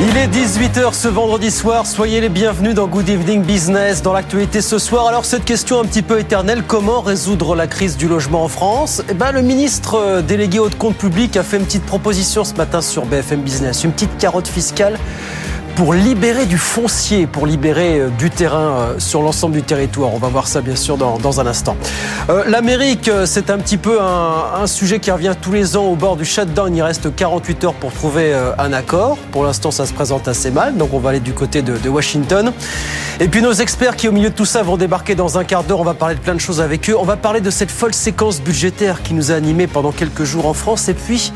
Il est 18h ce vendredi soir, soyez les bienvenus dans Good Evening Business. Dans l'actualité ce soir, alors cette question un petit peu éternelle, comment résoudre la crise du logement en France? Eh ben, le ministre euh, délégué au compte public a fait une petite proposition ce matin sur BFM Business, une petite carotte fiscale pour libérer du foncier, pour libérer euh, du terrain euh, sur l'ensemble du territoire. On va voir ça bien sûr dans, un instant. Euh, L'Amérique, c'est un petit peu un, un, sujet qui revient tous les ans au bord du shutdown. Il reste 48 heures pour trouver un accord. Pour l'instant, ça se présente assez mal, donc on va aller du côté de, de, Washington. Et puis nos experts qui au milieu de tout ça vont débarquer dans un quart d'heure. On va parler de plein de choses avec eux. On va parler de cette folle séquence budgétaire qui nous a animés pendant quelques jours en France. Et puis...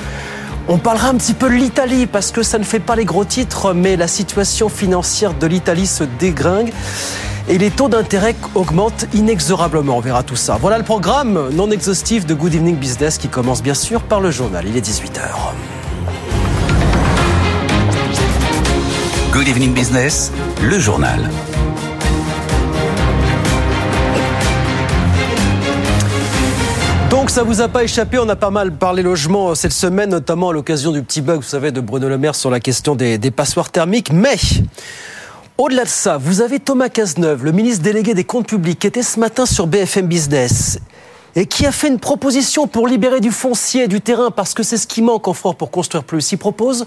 On parlera un petit peu de l'Italie parce que ça ne fait pas les gros titres, mais la situation financière de l'Italie se dégringue et les taux d'intérêt augmentent inexorablement. On verra tout ça. Voilà le programme non exhaustif de Good Evening Business qui commence bien sûr par le journal. Il est 18h. Good Evening Business, le journal. Donc ça vous a pas échappé, on a pas mal parlé logement cette semaine, notamment à l'occasion du petit bug, vous savez, de Bruno Le Maire sur la question des, passoires thermiques. Mais au-delà de ça, vous avez Thomas Cazeneuve, le ministre délégué des comptes publics, qui était ce matin sur BFM Business et qui a fait une proposition pour libérer du foncier, du terrain, parce que c'est ce qui manque en France pour construire plus. Il propose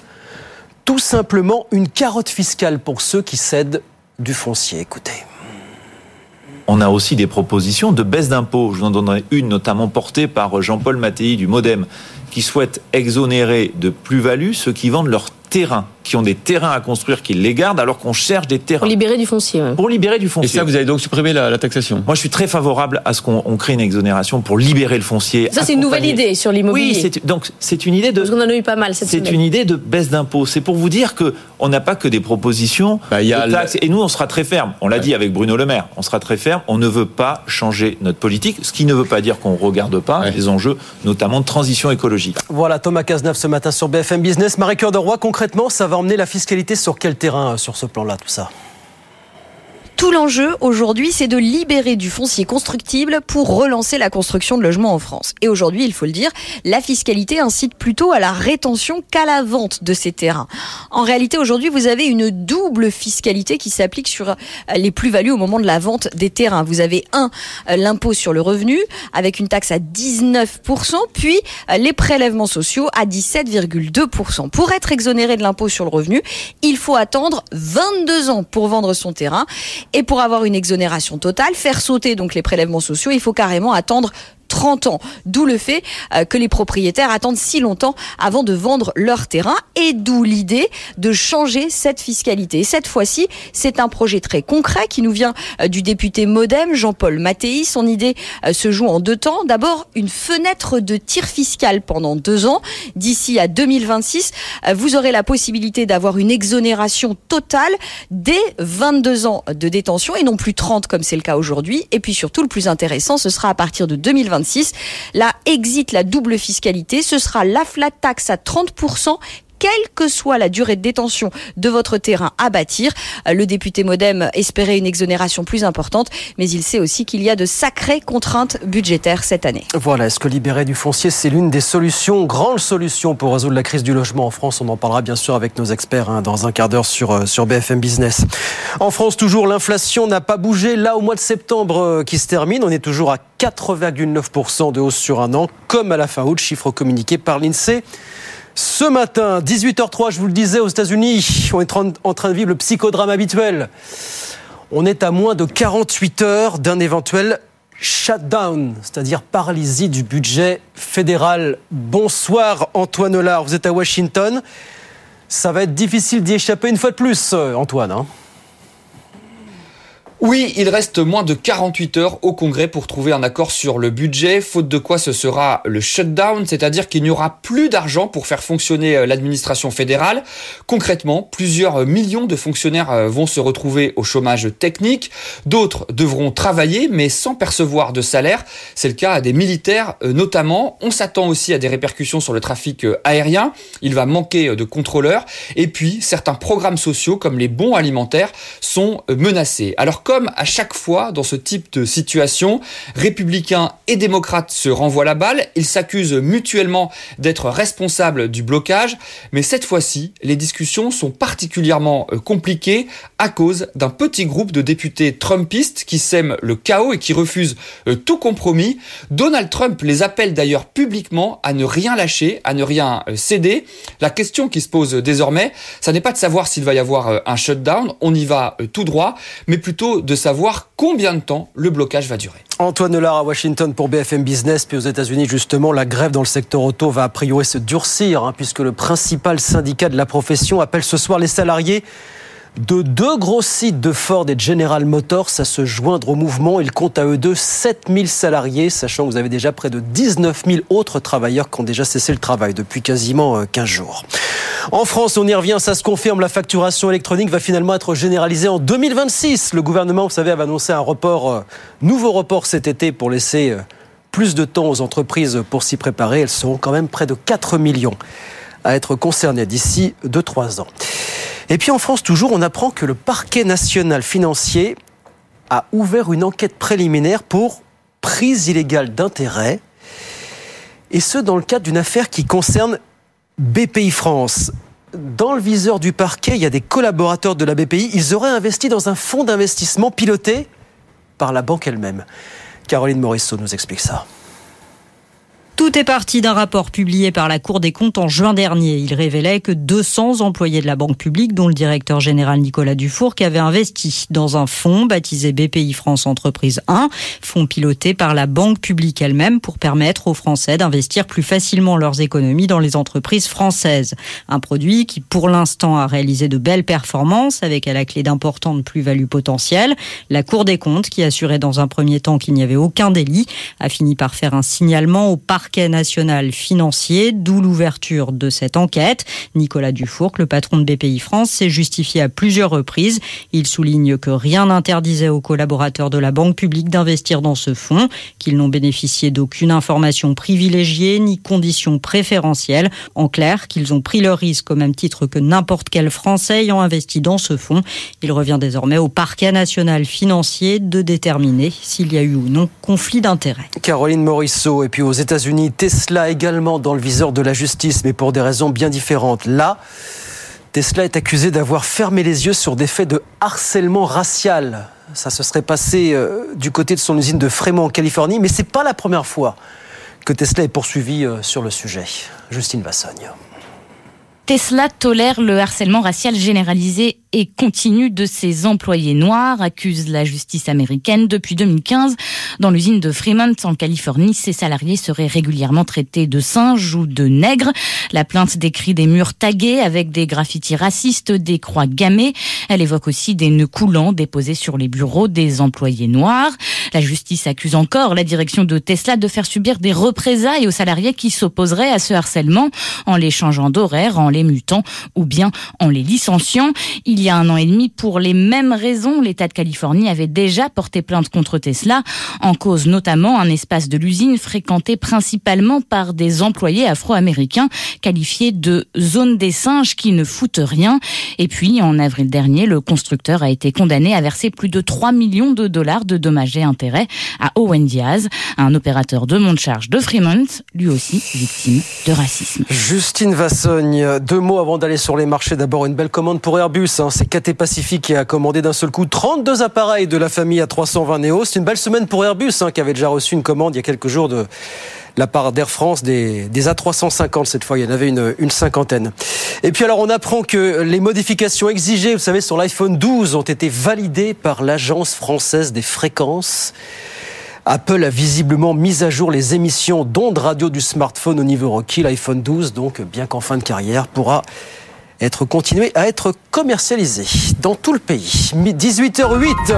tout simplement une carotte fiscale pour ceux qui cèdent du foncier. Écoutez on a aussi des propositions de baisse d'impôts. Je vous en donnerai une notamment portée par Jean-Paul Mattei du Modem, qui souhaite exonérer de plus-value ceux qui vendent leur terrain, qui ont des terrains à construire, qui les gardent, alors qu'on cherche des terrains. Pour libérer du foncier. Ouais. Pour libérer du foncier. Et ça, vous avez donc supprimé la, la taxation? Moi, je suis très favorable à ce qu'on crée une exonération pour libérer le foncier. Ça, c'est une nouvelle idée sur l'immobilier. Oui, c'est, donc c'est une idée de. Parce qu'on en a eu pas mal cette C'est semaine. une idée de baisse d'impôts. C'est pour vous dire que on n'a pas que des propositions bah, y a de taxes. Et nous, on sera très ferme. On l'a ouais. dit avec Bruno Le Maire. On sera très ferme. On ne veut pas changer notre politique, ce qui ne veut pas dire qu'on regarde pas ouais. les enjeux, notamment de transition écologique. Voilà, Thomas Cazeneuve ce matin sur BFM Business. Marie-Cœur de Roy, concrètement, ça va emmener la fiscalité sur quel terrain sur ce plan-là, tout ça? Tout l'enjeu aujourd'hui, c'est de libérer du foncier constructible pour relancer la construction de logements en France. Et aujourd'hui, il faut le dire, la fiscalité incite plutôt à la rétention qu'à la vente de ces terrains. En réalité, aujourd'hui, vous avez une double fiscalité qui s'applique sur les plus-values au moment de la vente des terrains. Vous avez un, l'impôt sur le revenu avec une taxe à 19%, puis les prélèvements sociaux à 17,2%. Pour être exonéré de l'impôt sur le revenu, il faut attendre 22 ans pour vendre son terrain. Et pour avoir une exonération totale, faire sauter donc les prélèvements sociaux, il faut carrément attendre 30 ans. D'où le fait euh, que les propriétaires attendent si longtemps avant de vendre leur terrain et d'où l'idée de changer cette fiscalité. Cette fois-ci, c'est un projet très concret qui nous vient euh, du député Modem Jean-Paul Mattei. Son idée euh, se joue en deux temps. D'abord, une fenêtre de tir fiscal pendant deux ans. D'ici à 2026, vous aurez la possibilité d'avoir une exonération totale dès 22 ans de détention et non plus 30 comme c'est le cas aujourd'hui. Et puis surtout, le plus intéressant, ce sera à partir de 2026 Là, exit la double fiscalité. Ce sera la flat tax à 30% quelle que soit la durée de détention de votre terrain à bâtir. Le député Modem espérait une exonération plus importante, mais il sait aussi qu'il y a de sacrées contraintes budgétaires cette année. Voilà, est-ce que libérer du foncier, c'est l'une des solutions, grande solution pour résoudre la crise du logement en France On en parlera bien sûr avec nos experts hein, dans un quart d'heure sur, sur BFM Business. En France, toujours, l'inflation n'a pas bougé. Là, au mois de septembre euh, qui se termine, on est toujours à 4,9% de hausse sur un an, comme à la fin août, chiffre communiqué par l'INSEE. Ce matin, 18h03, je vous le disais, aux États-Unis, on est en train de vivre le psychodrame habituel. On est à moins de 48 heures d'un éventuel shutdown, c'est-à-dire paralysie du budget fédéral. Bonsoir Antoine Hollard, vous êtes à Washington. Ça va être difficile d'y échapper une fois de plus, Antoine. Hein Oui, il reste moins de 48 heures au Congrès pour trouver un accord sur le budget, faute de quoi ce sera le shutdown, c'est-à-dire qu'il n'y aura plus d'argent pour faire fonctionner euh, l'administration fédérale. Concrètement, plusieurs millions de fonctionnaires euh, vont se retrouver au chômage technique, d'autres devront travailler mais sans percevoir de salaire. C'est le cas des militaires euh, notamment. On s'attend aussi à des répercussions sur le trafic aérien. Il va manquer de contrôleurs et puis certains programmes sociaux comme les bons alimentaires sont menacés. Comme à chaque fois dans ce type de situation, républicains et démocrates se renvoient la balle, ils s'accusent mutuellement d'être responsables du blocage, mais cette fois-ci, les discussions sont particulièrement euh, compliquées à cause d'un petit groupe de députés trumpistes qui sèment le chaos et qui refusent euh, tout compromis. Donald Trump les appelle d'ailleurs publiquement à ne rien lâcher, à ne rien euh, céder. La question qui se pose désormais, ça n'est pas de savoir s'il va y avoir un shutdown, on y va tout droit, mais plutôt de savoir combien de temps le blocage va durer. Antoine Nelard à Washington pour BFM Business. Puis aux États-Unis, justement, la grève dans le secteur auto va a priori se durcir, hein, puisque le principal syndicat de la profession appelle ce soir les salariés de deux gros sites de Ford et de General Motors à se joindre au mouvement. Ils comptent à eux deux 7000 salariés, sachant que vous avez déjà près de 19 000 autres travailleurs qui ont déjà cessé le travail depuis quasiment 15 euh, jours. En France, on y revient, ça se confirme, la facturation électronique va finalement être généralisée en 2026. Le gouvernement, vous savez, avait annoncé un report, euh, nouveau report cet été pour laisser euh, plus de temps aux entreprises pour s'y préparer. Elles seront quand même près de 4 millions à être concernées d'ici 2-3 ans. Et puis en France, toujours, on apprend que le parquet national financier a ouvert une enquête préliminaire pour prise illégale d'intérêt. Et ce, dans le cadre d'une affaire qui concerne BPI France. Dans le viseur du parquet, il y a des collaborateurs de la BPI. Ils auraient investi dans un fonds d'investissement piloté par la banque elle-même. Caroline Morisseau nous explique ça. Tout est parti d'un rapport publié par la Cour des comptes en juin dernier. Il révélait que 200 employés de la banque publique, dont le directeur général Nicolas Dufour, qui avait investi dans un fonds baptisé BPI France Entreprise 1, fonds piloté par la banque publique elle-même pour permettre aux Français d'investir plus facilement leurs économies dans les entreprises françaises. Un produit qui, pour l'instant, a réalisé de belles performances avec à la clé d'importantes plus-values potentielles. La Cour des comptes, qui assurait dans un premier temps qu'il n'y avait aucun délit, a fini par faire un signalement au parc national financier, d'où l'ouverture de cette enquête. Nicolas Dufourc, le patron de BPI France, s'est justifié à plusieurs reprises. Il souligne que rien n'interdisait aux collaborateurs de la banque publique d'investir dans ce fonds, qu'ils n'ont bénéficié d'aucune information privilégiée ni conditions préférentielles. En clair, qu'ils ont pris leur risque au même titre que n'importe quel Français ayant investi dans ce fonds. Il revient désormais au parquet national financier de déterminer s'il y a eu ou non conflit d'intérêts. Caroline Morisseau, et puis aux États-Unis, Tesla également dans le viseur de la justice, mais pour des raisons bien différentes. Là, Tesla est accusé d'avoir fermé les yeux sur des faits de harcèlement racial. Ça se serait passé euh, du côté de son usine de Fremont en Californie, mais c'est pas la première fois que Tesla est poursuivi euh, sur le sujet. Justine Vassogne. Tesla tolère le harcèlement racial généralisé et continue de ses employés noirs, accuse la justice américaine. Depuis 2015, dans l'usine de Fremont en Californie, ses salariés seraient régulièrement traités de singes ou de nègres. La plainte décrit des murs tagués avec des graffitis racistes, des croix gammées. Elle évoque aussi des nœuds coulants déposés sur les bureaux des employés noirs. La justice accuse encore la direction de Tesla de faire subir des représailles aux salariés qui s'opposeraient à ce harcèlement en les changeant d'horaire, en les mutant ou bien en les licenciant. Il il y a un an et demi, pour les mêmes raisons, l'État de Californie avait déjà porté plainte contre Tesla, en cause notamment un espace de l'usine fréquenté principalement par des employés afro-américains qualifiés de zone des singes qui ne foutent rien. Et puis, en avril dernier, le constructeur a été condamné à verser plus de 3 millions de dollars de dommages et intérêts à Owen Diaz, un opérateur de monte charge de Fremont, lui aussi victime de racisme. Justine Vassogne, deux mots avant d'aller sur les marchés. D'abord, une belle commande pour Airbus. Hein c'est KT Pacific qui a commandé d'un seul coup 32 appareils de la famille A320 Neo. C'est une belle semaine pour Airbus, hein, qui avait déjà reçu une commande il y a quelques jours de la part d'Air France des, A350 cette fois. Il y en avait une, cinquantaine. Et puis alors on apprend que les modifications exigées, vous savez, sur l'iPhone 12 ont été validées par l'Agence française des fréquences. Apple a visiblement mis à jour les émissions d'ondes radio du smartphone au niveau requis. L'iPhone 12, donc bien qu'en fin de carrière, pourra être continué à être commercialisé dans tout le pays. 18h08.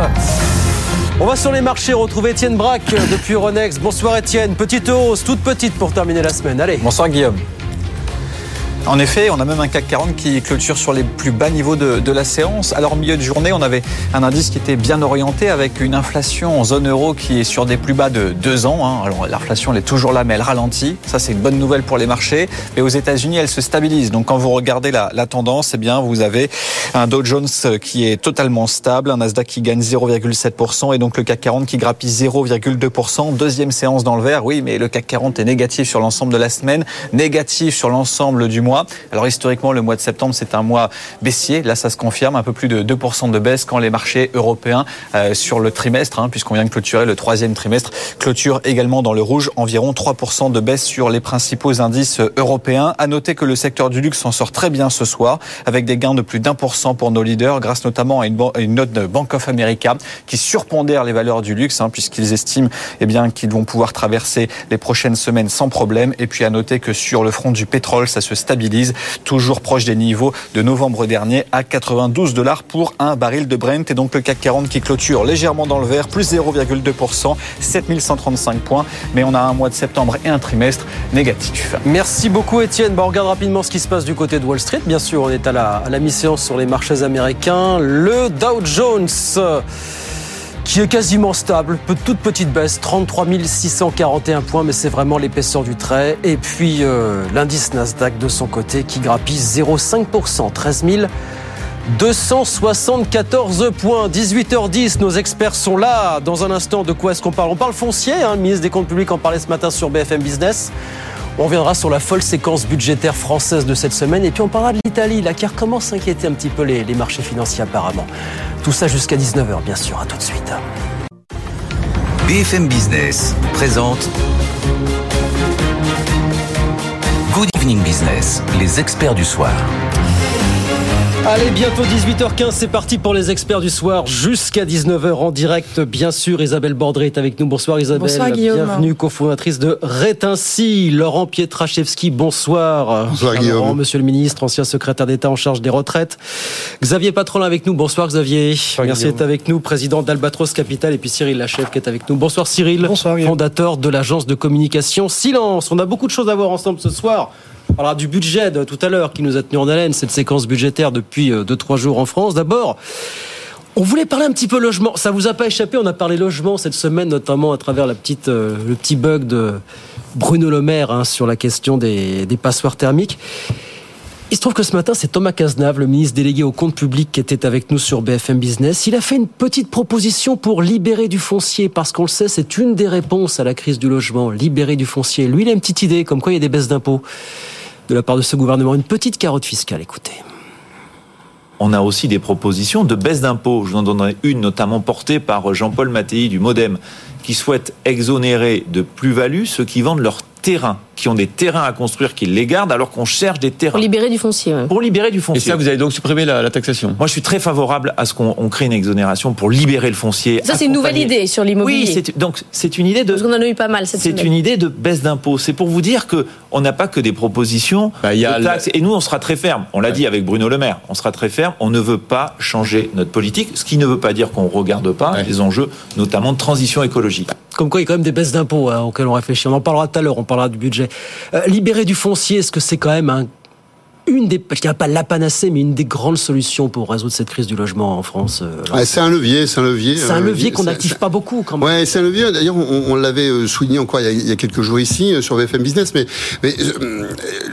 On va sur les marchés retrouver Étienne Braque depuis Euronext. Bonsoir Étienne. Petite hausse, toute petite pour terminer la semaine. Allez. Bonsoir Guillaume. En effet, on a même un CAC 40 qui clôture sur les plus bas niveaux de, la séance. Alors, au milieu de journée, on avait un indice qui était bien orienté avec une inflation en zone euro qui est sur des plus bas de deux ans. Hein. Alors, l'inflation, elle est toujours là, mais elle ralentit. Ça, c'est une bonne nouvelle pour les marchés. Mais aux États-Unis, elle se stabilise. Donc, quand vous regardez la, la tendance, eh bien, vous avez un Dow Jones qui est totalement stable, un Nasdaq qui gagne 0,7% et donc le CAC 40 qui grappille 0,2%. Deuxième séance dans le vert. Oui, mais le CAC 40 est négatif sur l'ensemble de la semaine, négatif sur l'ensemble du mois. Alors historiquement, le mois de septembre, c'est un mois baissier. Là, ça se confirme, un peu plus de 2% de baisse quand les marchés européens euh, sur le trimestre, hein, puisqu'on vient de clôturer le troisième trimestre, clôture également dans le rouge, environ 3% de baisse sur les principaux indices européens. À noter que le secteur du luxe s'en sort très bien ce soir, avec des gains de plus d'un pour cent pour nos leaders, grâce notamment à une, note de Bank of America qui surpondère les valeurs du luxe, hein, puisqu'ils estiment eh bien qu'ils vont pouvoir traverser les prochaines semaines sans problème. Et puis à noter que sur le front du pétrole, ça se stabilise toujours proche des niveaux de novembre dernier à 92 dollars pour un baril de Brent et donc le CAC 40 qui clôture légèrement dans le vert, plus 0,2%, 7135 points, mais on a un mois de septembre et un trimestre négatif. Merci beaucoup Étienne. On regarde rapidement ce qui se passe du côté de Wall Street. Bien sûr, on est à la, à la mi-séance sur les marchés américains. Le Dow Jones qui est quasiment stable, toute petite baisse, 33 641 points, mais c'est vraiment l'épaisseur du trait. Et puis euh, l'indice Nasdaq de son côté qui grappille 0,5%, 13 274 points, 18h10, nos experts sont là. Dans un instant, de quoi est-ce qu'on parle? On parle foncier, hein, le ministre des Comptes Publics en parlait ce matin sur BFM Business. On reviendra sur la folle séquence budgétaire française de cette semaine et puis on parlera de l'Italie, là, qui à inquiéter un petit peu les, les marchés financiers apparemment. Tout ça jusqu'à 19h, bien sûr. À tout de suite. BFM Business présente Good Evening Business, les experts du soir. Allez, bientôt 18h15, c'est parti pour les experts du soir jusqu'à 19h en direct. Bien sûr, Isabelle Bordré est avec nous. Bonsoir Isabelle. Bonsoir Guillaume. Bienvenue, cofondatrice de Rétinci. Laurent Pietraszewski, bonsoir. Bonsoir Guillaume. Laurent, monsieur le ministre, ancien secrétaire d'État en charge des retraites. Xavier Patrolin avec nous. Bonsoir Xavier. Bonsoir, Merci d'être avec nous, président d'Albatros Capital. Et puis Cyril Lachef qui est avec nous. Bonsoir Cyril. Bonsoir Guillaume. Fondateur de l'agence de communication Silence. On a beaucoup de choses à voir ensemble ce soir. On parlera du budget de tout à l'heure qui nous a tenu en haleine, cette séquence budgétaire depuis 2-3 jours en France. D'abord, on voulait parler un petit peu logement. Ça vous a pas échappé On a parlé logement cette semaine, notamment à travers euh, le petit bug de Bruno Le Maire hein, sur la question des passoires thermiques. Il se trouve que ce matin, c'est Thomas Cazenave, le ministre délégué au compte public, qui était avec nous sur BFM Business. Il a fait une petite proposition pour libérer du foncier, parce qu'on le sait, c'est une des réponses à la crise du logement, libérer du foncier. Lui, il a une petite idée, comme quoi il y a des baisses d'impôts de la part de ce gouvernement. Une petite carotte fiscale, écoutez. On a aussi des propositions de baisse d'impôts. Je vous en donnerai une, notamment portée par Jean-Paul Mattei du Modem, qui souhaite exonérer de plus-value ceux qui vendent leur terrain, qui ont des terrains à construire, qui les gardent, alors qu'on cherche des terrains. Pour libérer du foncier. Ouais. Pour libérer du Et foncier. ça, vous avez donc supprimé la, la taxation? Moi, je suis très favorable à ce qu'on on crée une exonération pour libérer le foncier. Ça, c'est une nouvelle idée sur l'immobilier. Oui, c'est- donc c'est une idée de. Parce qu'on en a eu pas mal cette C'est semaine. une idée de baisse d'impôts. C'est pour vous dire que on n'a pas que des propositions Bah, il y a de taxes. Et nous, on sera très ferme. On l'a dit avec Bruno Le Maire. On sera très ferme. On ne veut pas changer notre politique. Ce qui ne veut pas dire qu'on regarde pas Ouais. les enjeux, notamment de transition écologique. Comme quoi, il y a quand même des baisses d'impôts hein, auxquelles on réfléchit. On en parlera tout à l'heure, on parlera du budget. Euh, libérer du foncier, est-ce que c'est quand même un- une des, je dirais pas la panacée, mais une des grandes solutions pour résoudre cette crise du logement en France euh, Ouais, c'est un levier, c'est un levier. C'est un levier qu'on n'active pas beaucoup quand même. Ouais, c'est un levier. D'ailleurs, on, on l'avait euh, souligné encore il y, a, il y a quelques jours ici euh, sur BFM Business, mais, mais euh, euh,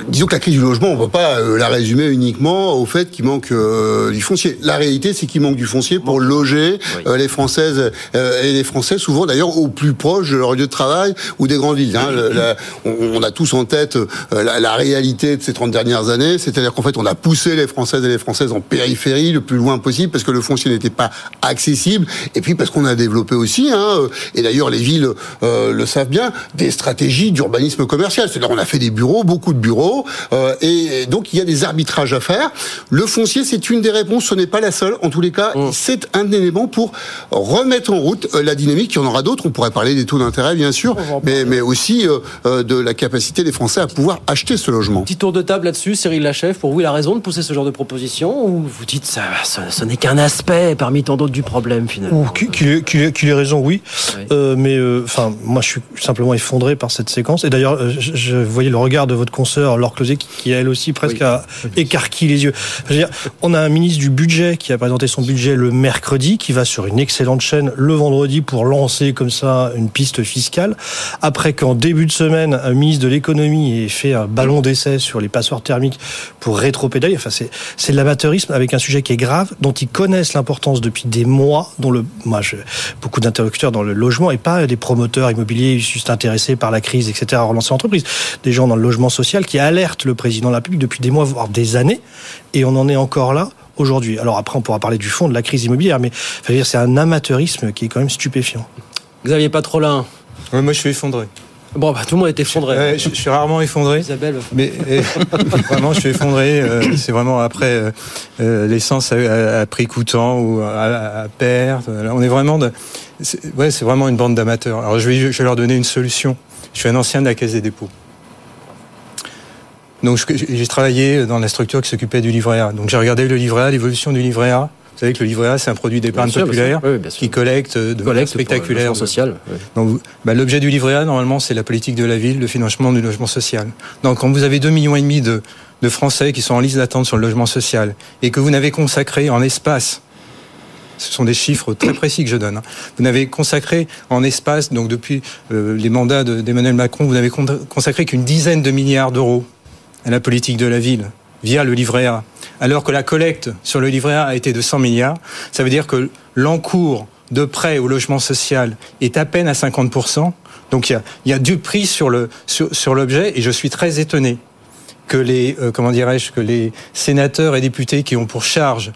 disons que la crise du logement, on ne peut pas euh, la résumer uniquement au fait qu'il manque euh, du foncier. La réalité, c'est qu'il manque du foncier pour loger euh, les Françaises euh, et les Français, souvent d'ailleurs au plus proche de leur lieu de travail ou des grandes villes. Hein. La- on, on a tous en tête euh, la, la réalité de ces 30 dernières années, c'est-à-dire qu'en fait, on a poussé les Françaises et les Françaises en périphérie le plus loin possible parce que le foncier n'était pas accessible et puis parce qu'on a développé aussi, hein, euh, et d'ailleurs les villes euh, le savent bien, des stratégies d'urbanisme commercial. C'est-à-dire on a fait des bureaux, beaucoup de bureaux, euh, et, et donc il y a des arbitrages à faire. Le foncier, c'est une des réponses, ce n'est pas la seule. En tous les cas, c'est un élément pour remettre en route euh, la dynamique. Il y en aura d'autres. On pourrait parler des taux d'intérêt, bien sûr, mais, mais aussi de la capacité des Français à pouvoir acheter ce logement. Petit tour de table là-dessus, Cyril Glachef, pour vous, il a raison de pousser ce genre de proposition ou vous dites ça, ce, ce n'est qu'un aspect parmi tant d'autres du problème finalement? Qu'il qu'il ait, raison, oui. Euh, mais euh, enfin, moi, je suis simplement effondré par cette séquence. Et d'ailleurs, euh, je, je voyais le regard de votre consoeur, Laure Closet, qui, qui elle aussi presque a écarquillé les yeux. Je veux dire, on a un ministre du budget qui a présenté son budget le mercredi, qui va sur une excellente chaîne le vendredi pour lancer comme ça une piste fiscale. Après qu'en début de semaine, un ministre de l'économie ait fait un ballon d'essai sur les passoires thermiques pour rétro-pédaler. Enfin, c'est, c'est de l'amateurisme avec un sujet qui est grave, dont ils connaissent l'importance depuis des mois, dont le, moi, je, beaucoup d'interlocuteurs dans le logement et pas des promoteurs immobiliers juste intéressés par la crise, etc., à relancer l'entreprise. Des gens dans le logement social qui alertent le président de la République depuis des mois, voire des années, et on en est encore là aujourd'hui. Alors après, on pourra parler du fond de la crise immobilière, mais c'est un amateurisme qui est quand même stupéfiant. Xavier Patrolin. Ouais, moi, je suis effondré. Bon, bah, tout le monde est effondré. Ouais, je, je suis rarement effondré. Isabelle. Mais euh, vraiment, je suis effondré. euh, c'est vraiment après euh, euh, l'essence à, à prix coûtant ou à, à perte. On est vraiment, de, c'est, ouais, c'est vraiment une bande d'amateurs. Alors, je vais, je vais leur donner une solution. Je suis un ancien de la Caisse des dépôts. Donc, j'ai travaillé dans la structure qui s'occupait du livret A. Donc, j'ai regardé le livret A, l'évolution du livret A. Vous savez que le livret A, c'est un produit d'épargne populaire. Oui, qui collecte euh, de manière spectaculaire. logement social, oui. Donc, bah, l'objet du livret A, normalement, c'est la politique de la ville, le financement du logement social. Donc, quand vous avez 2,5 millions et demi de, de Français qui sont en liste d'attente sur le logement social et que vous n'avez consacré en espace ce sont des chiffres très précis que je donne. hein. Vous n'avez consacré en espace, donc depuis euh, les mandats de- d'Emmanuel Macron, vous n'avez con- consacré qu'une dizaine de milliards d'euros à la politique de la ville via le livret A, alors que la collecte sur le livret A a été de 100 milliards. Ça veut dire que l'encours de prêt au logement social est à peine à 50%. Donc il y a, il y a du prix sur le sur, sur l'objet et je suis très étonné que les euh, comment dirais-je que les sénateurs et députés qui ont pour charge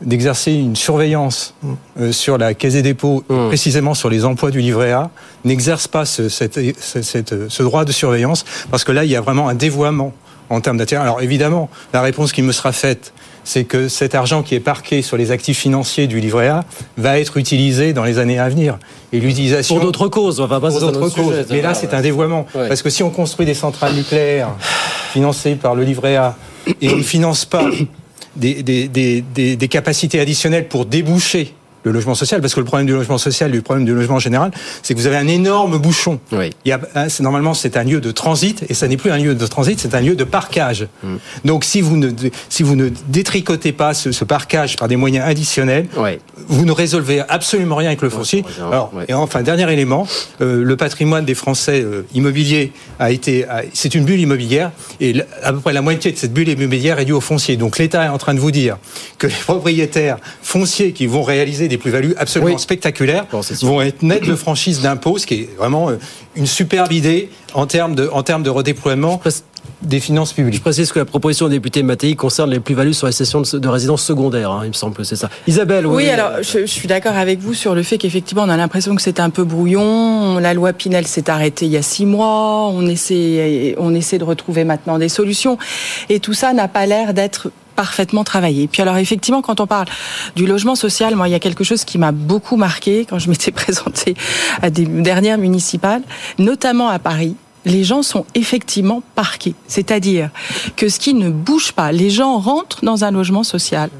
d'exercer une surveillance euh, sur la caisse des dépôts, et précisément sur les emplois du livret A, n'exercent pas ce, cette- ce- cette- ce droit de surveillance, parce que là, il y a vraiment un dévoiement en termes d'intérêt. Alors évidemment, la réponse qui me sera faite, c'est que cet argent qui est parqué sur les actifs financiers du livret A va être utilisé dans les années à venir. Et l'utilisation... Pour d'autres causes, on va pas Pour d'autres autre causes. sujet. Mais là, c'est un dévoiement. Ouais. Parce que si on construit des centrales nucléaires financées par le livret A et on ne finance pas des, des, des, des capacités additionnelles pour déboucher le logement social, parce que le problème du logement social, le problème du logement général, c'est que vous avez un énorme bouchon. Il y a, hein, normalement, c'est un lieu de transit, et ça n'est plus un lieu de transit, c'est un lieu de parquage. Donc, si vous ne, si vous ne détricotez pas ce, ce parquage par des moyens additionnels, vous ne résolvez absolument rien avec le foncier. Alors, et enfin, dernier élément, euh, le patrimoine des Français euh, immobiliers a été, c'est une bulle immobilière, et à peu près la moitié de cette bulle immobilière est due au foncier. Donc, l'État est en train de vous dire que les propriétaires fonciers qui vont réaliser des plus-values absolument spectaculaires vont être nets de franchise d'impôts, ce qui est vraiment euh, une superbe idée en termes de, en termes de redéploiement des finances publiques. Je précise que la proposition du député Mattei concerne les plus-values sur les cessions de, de résidences secondaires, hein, il me semble que c'est ça. Isabelle, oui. Oui, alors je, je suis d'accord avec vous sur le fait qu'effectivement on a l'impression que c'est un peu brouillon. La loi Pinel s'est arrêtée il y a six mois. On essaie, on essaie de retrouver maintenant des solutions, et tout ça n'a pas l'air d'être parfaitement travaillé. Puis alors effectivement, quand on parle du logement social, moi il y a quelque chose qui m'a beaucoup marqué quand je m'étais présentée à des dernières municipales, notamment à Paris. Les gens sont effectivement parqués, c'est-à-dire que ce qui ne bouge pas, les gens rentrent dans un logement social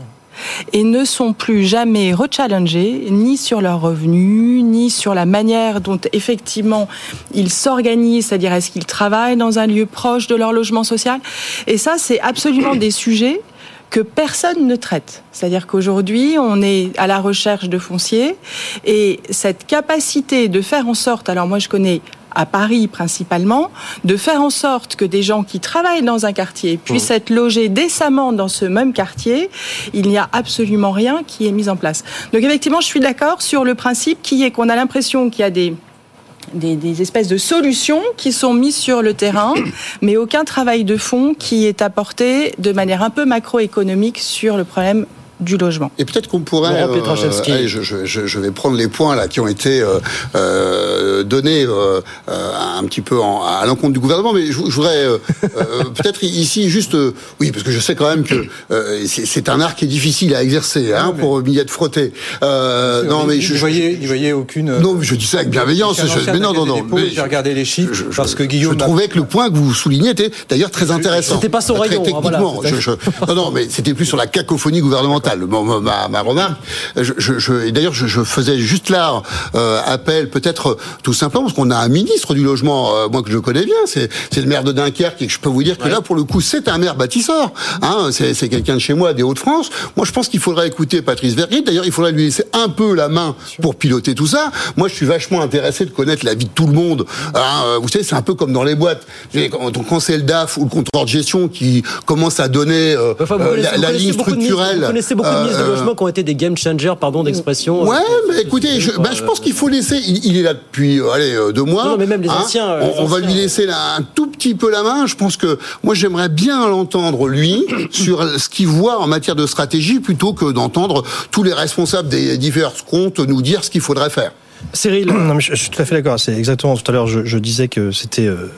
et ne sont plus jamais rechallengés ni sur leurs revenus, ni sur la manière dont effectivement ils s'organisent, c'est-à-dire est-ce qu'ils travaillent dans un lieu proche de leur logement social. Et ça, c'est absolument des sujets que personne ne traite. C'est-à-dire qu'aujourd'hui, on est à la recherche de fonciers et cette capacité de faire en sorte, alors moi je connais à Paris principalement, de faire en sorte que des gens qui travaillent dans un quartier puissent être logés décemment dans ce même quartier, il n'y a absolument rien qui est mis en place. Donc effectivement, je suis d'accord sur le principe qui est qu'on a l'impression qu'il y a des des, espèces de solutions qui sont mises sur le terrain, mais aucun travail de fond qui est apporté de manière un peu macroéconomique sur le problème du logement. Et peut-être qu'on pourrait. Pietraszewski. allez, je, je- je- je vais prendre les points là qui ont été euh, euh, donnés euh, euh, un petit peu en- à l'encontre du gouvernement, mais je, je voudrais euh, euh, peut-être ici juste, euh, oui, parce que je sais quand même que euh, c'est un art qui est difficile à exercer hein, pour Millette Frotté. Euh, non, mais je, n'y voyez aucune. non, mais je dis ça avec bienveillance. Je je- mais non, de non, non. mais J'ai regardé les chiffres parce que je Guillaume. a- trouvais que le point que vous soulignez était d'ailleurs très intéressant. C'était pas son Très rayon, hein, voilà, techniquement. Je- je- non, non, mais c'était plus sur la cacophonie gouvernementale. Ma, ma, ma remarque. Je, je, je- et d'ailleurs, je, je faisais juste là euh, appel, peut-être tout simplement parce qu'on a un ministre du logement, euh, moi que je connais bien, c'est le maire de Dunkerque, et je peux vous dire que là, pour le coup, c'est un maire bâtisseur. Hein, c'est quelqu'un de chez moi, des Hauts-de-France. Moi, je pense qu'il faudrait écouter Patrice Vergrit. D'ailleurs, il faudrait lui laisser un peu la main pour piloter tout ça. Moi, je suis vachement intéressé de connaître la vie de tout le monde. Hein, euh, vous savez, c'est un peu comme dans les boîtes. Quand, quand c'est le DAF ou le contrôleur de gestion qui commence à donner euh, Enfin, vous euh, la, vous la connaissez ligne structurelle. Beaucoup de ministres de euh, logement qui ont été des game changers, pardon d'expression. Ouais, Euh, mais écoutez, je, bah, je pense qu'il faut laisser. Il, il est là depuis, euh, allez, euh, deux mois. Non, mais même les anciens, euh, on, va anciens, lui laisser là, un tout petit peu la main. Je pense que moi, j'aimerais bien l'entendre lui sur ce qu'il voit en matière de stratégie, plutôt que d'entendre tous les responsables des divers comptes nous dire ce qu'il faudrait faire. Cyril Non, mais je, je suis tout à fait d'accord. C'est exactement tout à l'heure. Je, je disais que c'était euh,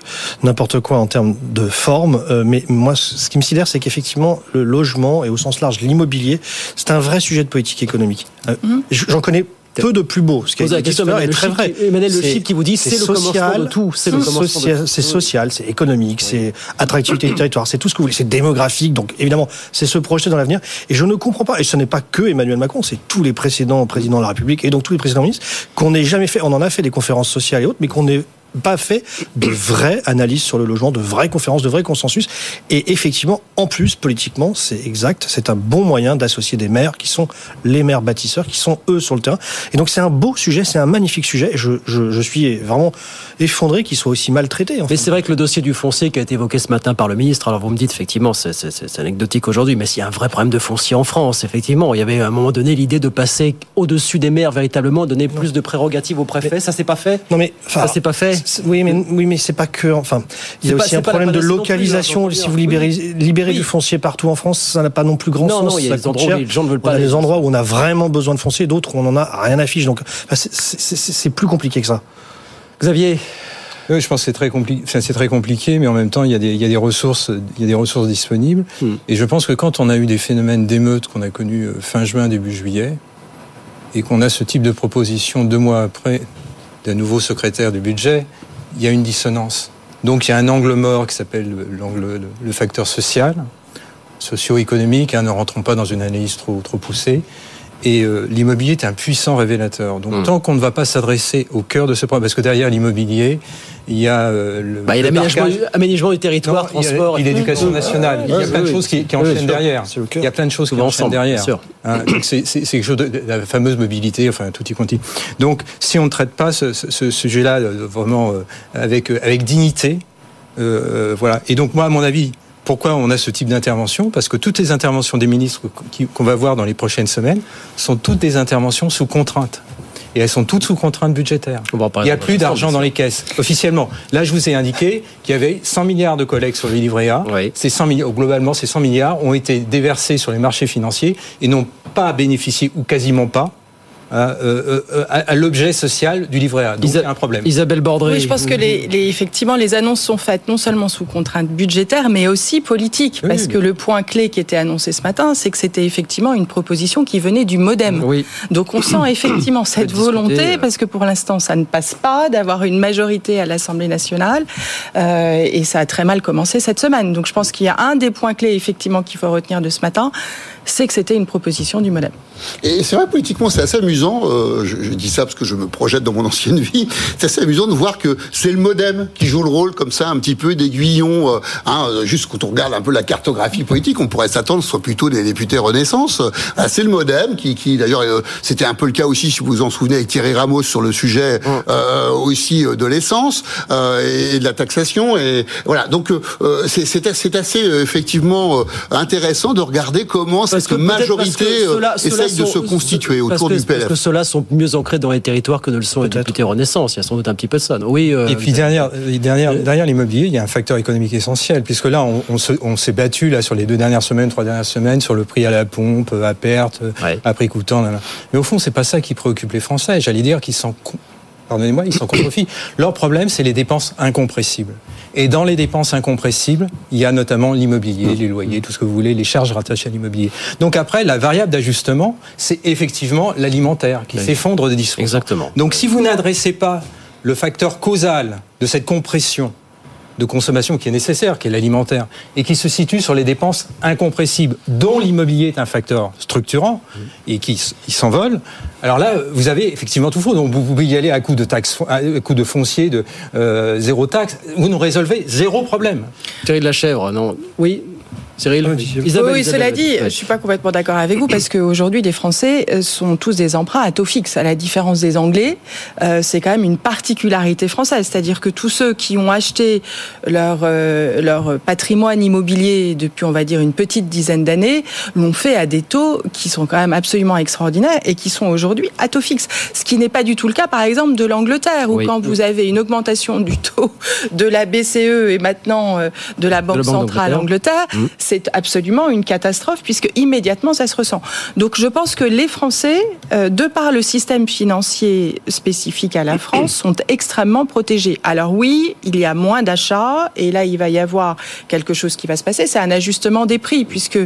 n'importe quoi en termes de forme. euh, mais moi, ce qui me sidère, c'est qu'effectivement, le logement et au sens large l'immobilier, c'est un vrai sujet de politique économique. Euh, je- J'en connais peu de plus beau. Ce qui question, est Emmanuel très vrai. Emmanuel Le Chip qui vous dit, c'est le commencement de tout, c'est social-. C'est social, c'est économique, c'est attractivité du territoire, c'est tout ce que vous voulez, c'est démographique. Donc évidemment, c'est se projeter dans l'avenir. Et je ne comprends pas, et ce n'est pas que Emmanuel Macron, c'est tous les précédents présidents de la République et donc tous les précédents ministres qu'on n'ait jamais fait. On en a fait des conférences sociales et autres, mais qu'on n'ait pas fait de vraies analyses sur le logement, de vraies conférences, de vrais consensus. Et effectivement, en plus, politiquement, c'est exact, c'est un bon moyen d'associer des maires qui sont les maires bâtisseurs, qui sont eux sur le terrain. Et donc c'est un beau sujet, c'est un magnifique sujet. Et je, je, je suis vraiment effondré qu'il soit aussi maltraité. En. Mais c'est vrai que le dossier du foncier qui a été évoqué ce matin par le ministre, alors vous me dites effectivement c'est- anecdotique aujourd'hui, mais s'il y a un vrai problème de foncier en France, effectivement, il y avait à un moment donné l'idée de passer au-dessus des maires véritablement, donner plus de prérogatives au préfet, ça c'est pas fait? Non mais ça c'est pas fait? Oui, mais oui, mais c'est pas que. Enfin, il y a pas- aussi un problème de plus, localisation. hein, si vous libérez, Oui. libérer Oui. du foncier partout en France, ça n'a pas non plus grand Non, sens. non, il y a des endroits cher. où les gens ne veulent pas On a des endroits où on a vraiment besoin de foncier, d'autres où on en a rien à fiche. Donc, c'est- plus compliqué que ça. Xavier Oui, je pense que c'est très compliqué. Enfin, c'est très compliqué, mais en même temps, il y a des, il y a des ressources, il y a des ressources disponibles. Hmm. Et je pense que quand on a eu des phénomènes d'émeutes qu'on a connus euh, fin juin, début juillet, et qu'on a ce type de proposition deux mois après d'un nouveau secrétaire du budget, il y a une dissonance. Donc il y a un angle mort qui s'appelle le- l'angle, le, le facteur social, socio-économique. Hein, ne rentrons pas dans une analyse trop trop poussée. Et euh, l'immobilier est un puissant révélateur. Donc Hmm. tant qu'on ne va pas s'adresser au cœur de ce problème, parce que derrière l'immobilier, il y a euh, le, Bah, il y a le l'aménagement du territoire, non, transport. il y a l'éducation nationale. Il y a plein de choses qui, enchaînent derrière. Il y a plein de choses qui enchaînent derrière. bien sûr. Donc c'est quelque chose de, la fameuse mobilité, enfin tout y quanti. Donc si on ne traite pas ce, sujet-là euh, vraiment euh, avec avec dignité, euh, voilà. Et donc moi, à mon avis. Pourquoi on a ce type d'intervention? Parce que toutes les interventions des ministres qu'on va voir dans les prochaines semaines sont toutes des interventions sous contrainte. Et elles sont toutes sous contrainte budgétaire. Il n'y a plus d'argent dans les caisses, officiellement. Là, je vous ai indiqué qu'il y avait 100 milliards de collectes sur le livret A. Oui. Ces 100 milliards, globalement, ces 100 milliards ont été déversés sur les marchés financiers et n'ont pas bénéficié, ou quasiment pas, à, euh, euh, à- à l'objet social du livret A. Donc, Isa- il y a un problème. Isabelle Bordré. Oui, je pense que les, les- effectivement les annonces sont faites non seulement sous contrainte budgétaire, mais aussi politique, Oui, parce oui. que le point clé qui était annoncé ce matin, c'est que c'était effectivement une proposition qui venait du MoDem. Oui. Donc on sent effectivement cette volonté, euh. parce que pour l'instant ça ne passe pas, d'avoir une majorité à l'Assemblée nationale, euh, et ça a très mal commencé cette semaine. Donc je pense qu'il y a un des points clés effectivement qu'il faut retenir de ce matin, c'est que c'était une proposition du MoDem. Et c'est vrai, politiquement, c'est assez amusant. euh, je, je dis ça parce que je me projette dans mon ancienne vie. C'est assez amusant de voir que c'est le modem qui joue le rôle comme ça, un petit peu d'aiguillon. euh, hein, euh, juste quand on regarde un peu la cartographie politique, on pourrait s'attendre que ce soit plutôt des députés Renaissance. Ah, c'est le modem qui, qui d'ailleurs, euh, c'était un peu le cas aussi, si vous vous en souvenez, avec Thierry Ramos sur le sujet euh, aussi de l'essence euh, et de la taxation. Et voilà. Donc, c'est assez, c'est assez, euh, effectivement euh, intéressant de regarder comment cette majorité euh, essaye de se constituer autour que, du PLF. Parce que ceux-là sont mieux ancrés dans les territoires que ne le sont les députés Renaissance. Il y a sans doute un petit peu de ça. Oui. Et puis derrière, derrière, derrière l'immobilier, il y a un facteur économique essentiel, puisque là, on, on s'est battu là sur les deux dernières semaines, trois dernières semaines, sur le prix à la pompe, à perte, à prix coûtant. Mais au fond, c'est pas ça qui préoccupe les Français. J'allais dire qu'ils s'en pardonnez-moi, ils s'en contrefient. Leur problème, c'est les dépenses incompressibles. Et dans les dépenses incompressibles, il y a notamment l'immobilier, les loyers, tout ce que vous voulez, les charges rattachées à l'immobilier. Donc après, la variable d'ajustement, c'est effectivement l'alimentaire qui s'effondre de 10%. Exactement. Donc si vous n'adressez pas le facteur causal de cette compression de consommation qui est nécessaire, qui est l'alimentaire, et qui se situe sur les dépenses incompressibles, dont l'immobilier est un facteur structurant et qui, s'envole. Alors là, vous avez effectivement tout faux. Donc vous pouvez y aller à coup de taxes, à coup de foncier, de euh, zéro taxe. Vous nous résolvez zéro problème. Thierry de la Chèvre, non? Oui. Cyril Isabelle, oui, cela dit, je suis pas complètement d'accord avec vous parce qu'aujourd'hui, les Français euh, sont tous des emprunts à taux fixe. À la différence des Anglais, euh, c'est quand même une particularité française. C'est-à-dire que tous ceux qui ont acheté leur, euh, leur patrimoine immobilier depuis, on va dire, une petite dizaine d'années, l'ont fait à des taux qui sont quand même absolument extraordinaires et qui sont aujourd'hui à taux fixe. Ce qui n'est pas du tout le cas, par exemple, de l'Angleterre, où Oui. quand vous avez une augmentation du taux de la BCE et maintenant euh, de la Banque Banque centrale d'Angleterre. Angleterre, Mm. C'est absolument une catastrophe puisque immédiatement ça se ressent. Donc je pense que les Français, euh, de par le système financier spécifique à la France, sont extrêmement protégés. Alors oui, il y a moins d'achats et là il va y avoir quelque chose qui va se passer, c'est un ajustement des prix puisque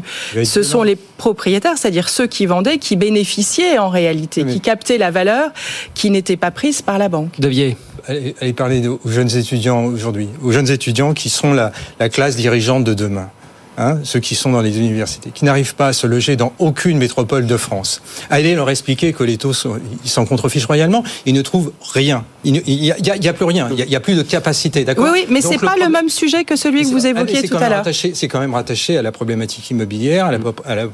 ce sont les propriétaires, c'est-à-dire ceux qui vendaient, qui bénéficiaient en réalité, qui captaient la valeur qui n'était pas prise par la banque. Devier. Allez, allez parler aux jeunes étudiants aujourd'hui, aux jeunes étudiants qui sont la, la classe dirigeante de demain. Hein, ceux qui sont dans les universités, qui n'arrivent pas à se loger dans aucune métropole de France. Allez leur expliquer que les taux, sont, ils s'en contrefichent royalement, ils ne trouvent rien. Il n'y a, plus rien, il n'y a, il y a plus de capacité, d'accord Oui, oui, mais Donc, c'est pas le problème- même sujet que celui que vous Ah, évoquiez tout à l'heure. C'est quand même rattaché à la problématique immobilière, à la- à la-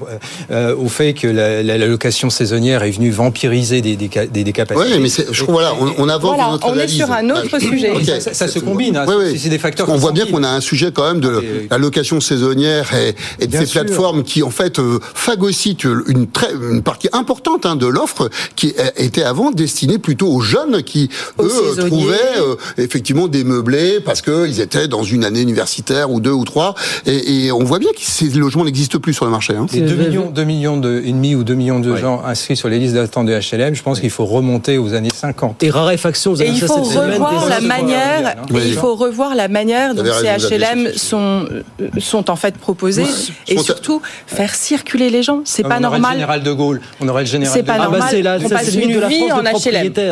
euh, au fait que la, location saisonnière est venue vampiriser des, des, des- des capacités. Ouais, mais je trouve, voilà, on, on avance Voilà, dans notre on est sur un autre Ouais. sujet. Ça- ça- ça se combine, hein. C'est- des facteurs qui voit bien qu'on a un sujet quand même de la location saisonnière et, et de Bien ces sûr. plateformes qui en fait euh, phagocytent une très une partie importante hein, de l'offre qui était avant destinée plutôt aux jeunes qui Aux eux saisonniers. trouvaient euh, effectivement des meublés parce que ils étaient dans une année universitaire ou deux ou trois et, et on voit bien que ces logements n'existent plus sur le marché. Hein. Les 2 millions, 2 millions de, et demi ou 2 millions de gens inscrits sur les listes d'attente de HLM, je pense qu'il faut remonter aux années 50. Et raréfaction, vous Et il faut revoir la manière, hein. il faut revoir la manière dont ces HLM sont euh, sont en fait proposés Oui. et Sont- surtout faire circuler les gens. C'est pas on aurait le normal. général de Gaulle, on aurait le général C'est de pas Gaulle. Ah bah normal c'est la, passe une de la vie France en de HLM.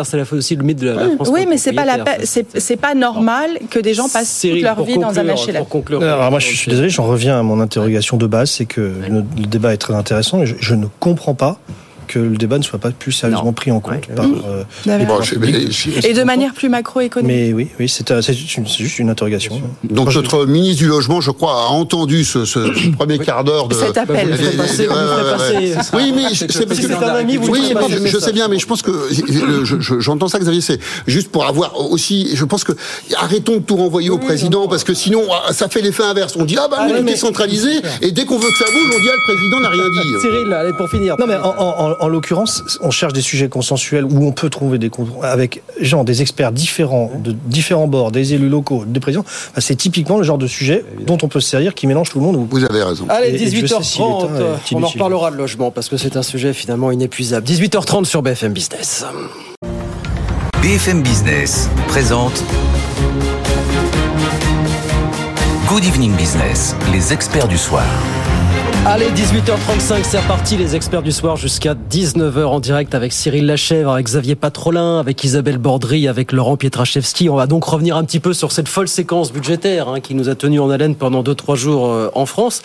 C'est la- aussi le mythe de la, la France Oui, de mais c'est pas la c'est pas normal que des gens passent Cyril, toute leur vie dans un HLM. Pour conclure. Alors moi je suis désolé, j'en reviens à mon interrogation de base, c'est que le, débat est très intéressant et je ne comprends pas que le débat ne soit pas plus sérieusement pris en compte par, euh, les Bon, je- Je Et de manière plus macroéconomique. Mais oui, oui, c'est euh, juste une, interrogation. Donc notre ministre du logement, je crois, a entendu ce, premier quart d'heure de Cet appel. Oui, mais C'est République, vous oui, je, sais bien, mais je pense que j'entends ça, Xavier. C'est juste pour avoir aussi. Je pense que arrêtons de tout renvoyer au président parce que sinon ah, ça fait l'effet inverse. On dit ah bah Ah oui, mais- est centralisé et dès qu'on veut que ça bouge, on dit ah le président n'a rien dit. Cyril, allez, pour finir. Non mais en, en- en- en l'occurrence, on cherche des sujets consensuels où on peut trouver des avec genre des experts différents de différents bords, des élus locaux, des présidents. C'est typiquement le genre de sujet dont on peut se servir qui mélange tout le monde. Vous avez raison. Allez, Et- et Dieu sait si 18h30, l'État est on en reparlera de logement parce que c'est un sujet finalement inépuisable. 18h30 sur BFM Business. BFM Business présente Good Evening Business, les experts du soir. Allez, 18h35, c'est reparti, les experts du soir jusqu'à 19h en direct avec Cyril Lachèvre, avec Xavier Patrolin, avec Isabelle Bordry, avec Laurent Pietraszewski. On va donc revenir un petit peu sur cette folle séquence budgétaire hein, qui nous a tenus en haleine pendant 2-3 jours euh, en France.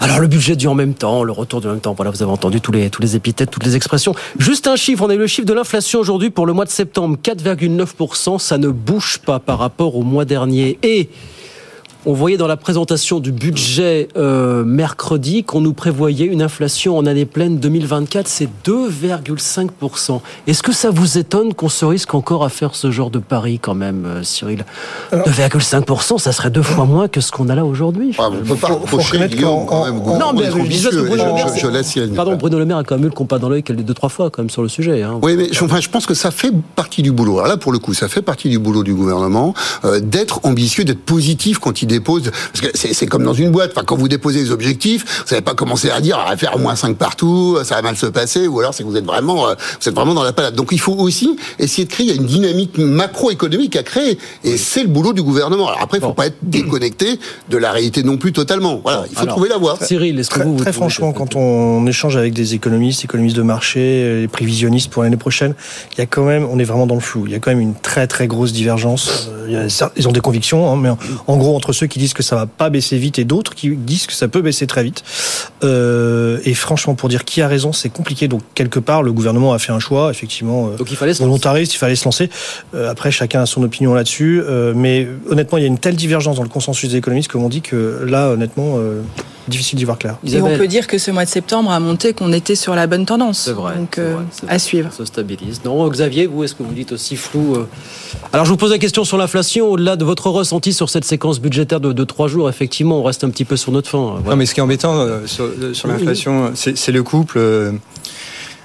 Alors le budget du en même temps, le retour du en même temps, voilà, vous avez entendu tous les, tous les épithètes, toutes les expressions. Juste un chiffre, on a eu le chiffre de l'inflation aujourd'hui pour le mois de septembre, 4,9%, ça ne bouge pas par rapport au mois dernier. Et On voyait dans la présentation du budget euh, mercredi qu'on nous prévoyait une inflation en année pleine 2024, c'est 2,5%. Est-ce que ça vous étonne qu'on se risque encore à faire ce genre de pari quand même, euh, Cyril? 2,5%, ça serait deux fois moins que ce qu'on a là aujourd'hui. Ah, on peut pas reprocher Guillaume quand même. Non, mais Bruno je- laisse Cyril Pardon. Bruno Le Maire a quand même eu le compas dans l'œil qu'elle est deux, trois fois quand même sur le sujet. hein. Oui, mais je, enfin, je pense que ça fait partie du boulot. Alors là, pour le coup, ça fait partie du boulot du gouvernement euh, d'être ambitieux, d'être positif quand il dépose. Parce que c'est comme dans une boîte. Enfin, quand vous déposez des objectifs, vous n'allez pas commencer à dire à faire moins 5 partout, ça va mal se passer, ou alors c'est que vous êtes vraiment, euh, vous êtes vraiment dans la palade. Donc il faut aussi essayer de créer il y a une dynamique macroéconomique à créer, et c'est le boulot du gouvernement. Alors après, il faut pas être déconnecté de la réalité non plus totalement. Voilà, il faut Alors, trouver la voie. Cyril, est-ce que vous, vous très trouvez franchement, que- quand on échange avec des économistes, économistes de marché, euh, les prévisionnistes pour l'année prochaine, il y a quand même, on est vraiment dans le flou. Il y a quand même une très très grosse divergence. Euh, ils ont des convictions, hein, mais en, en gros entre ceux qui disent que ça va pas baisser vite et d'autres qui disent que ça peut baisser très vite. Euh, et franchement, pour dire qui a raison, c'est compliqué. Donc quelque part, le gouvernement a fait un choix, effectivement, euh, Donc il fallait se volontariste. Il fallait se lancer. Euh, après, chacun a son opinion là-dessus. Euh, mais honnêtement, il y a une telle divergence dans le consensus des économistes que l'on dit que là, honnêtement, difficile d'y voir clair. Et on peut dire que ce mois de septembre a montré qu'on était sur la bonne tendance. C'est vrai. Donc, euh, vrai, à vrai. suivre. Ça se stabilise. Non, Xavier, vous, est-ce que vous dites aussi flou euh Alors, je vous pose la question sur l'inflation. Au-delà de votre ressenti sur cette séquence budgétaire de, de trois jours, effectivement, on reste un petit peu sur notre fin. Non, mais ce qui est embêtant euh, sur, sur l'inflation, c'est c'est le couple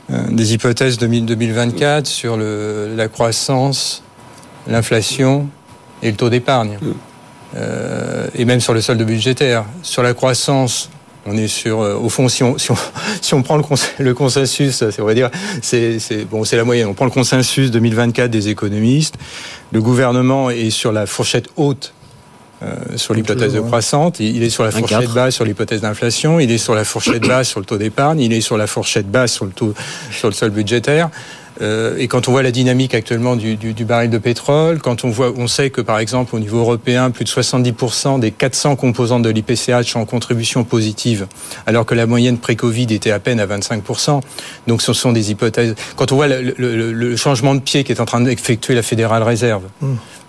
des hypothèses 2000 2024 sur le, la croissance, l'inflation et le taux d'épargne. Euh, et même sur le solde budgétaire. Sur la croissance, on est sur, euh, au fond, si on, si on, si on prend le, cons- le consensus, c'est, on va dire, c'est, c'est, bon, c'est la moyenne. On prend le consensus 2024 des économistes. Le gouvernement est sur la fourchette haute euh, sur l'hypothèse de ouais. croissance, il il est sur la fourchette basse sur l'hypothèse d'inflation, il est sur la fourchette basse sur le taux d'épargne, il est sur la fourchette basse sur le taux sur le sol budgétaire. Euh, et quand on voit la dynamique actuellement du, du, du baril de pétrole, quand on voit, on sait que par exemple au niveau européen, plus de 70% des 400 composantes de l'IPCH sont en contribution positive, alors que la moyenne pré-Covid était à peine à 25%. Donc ce sont des hypothèses. Quand on voit le, le- le- changement de pied qui est en train d'effectuer la Fédérale Réserve,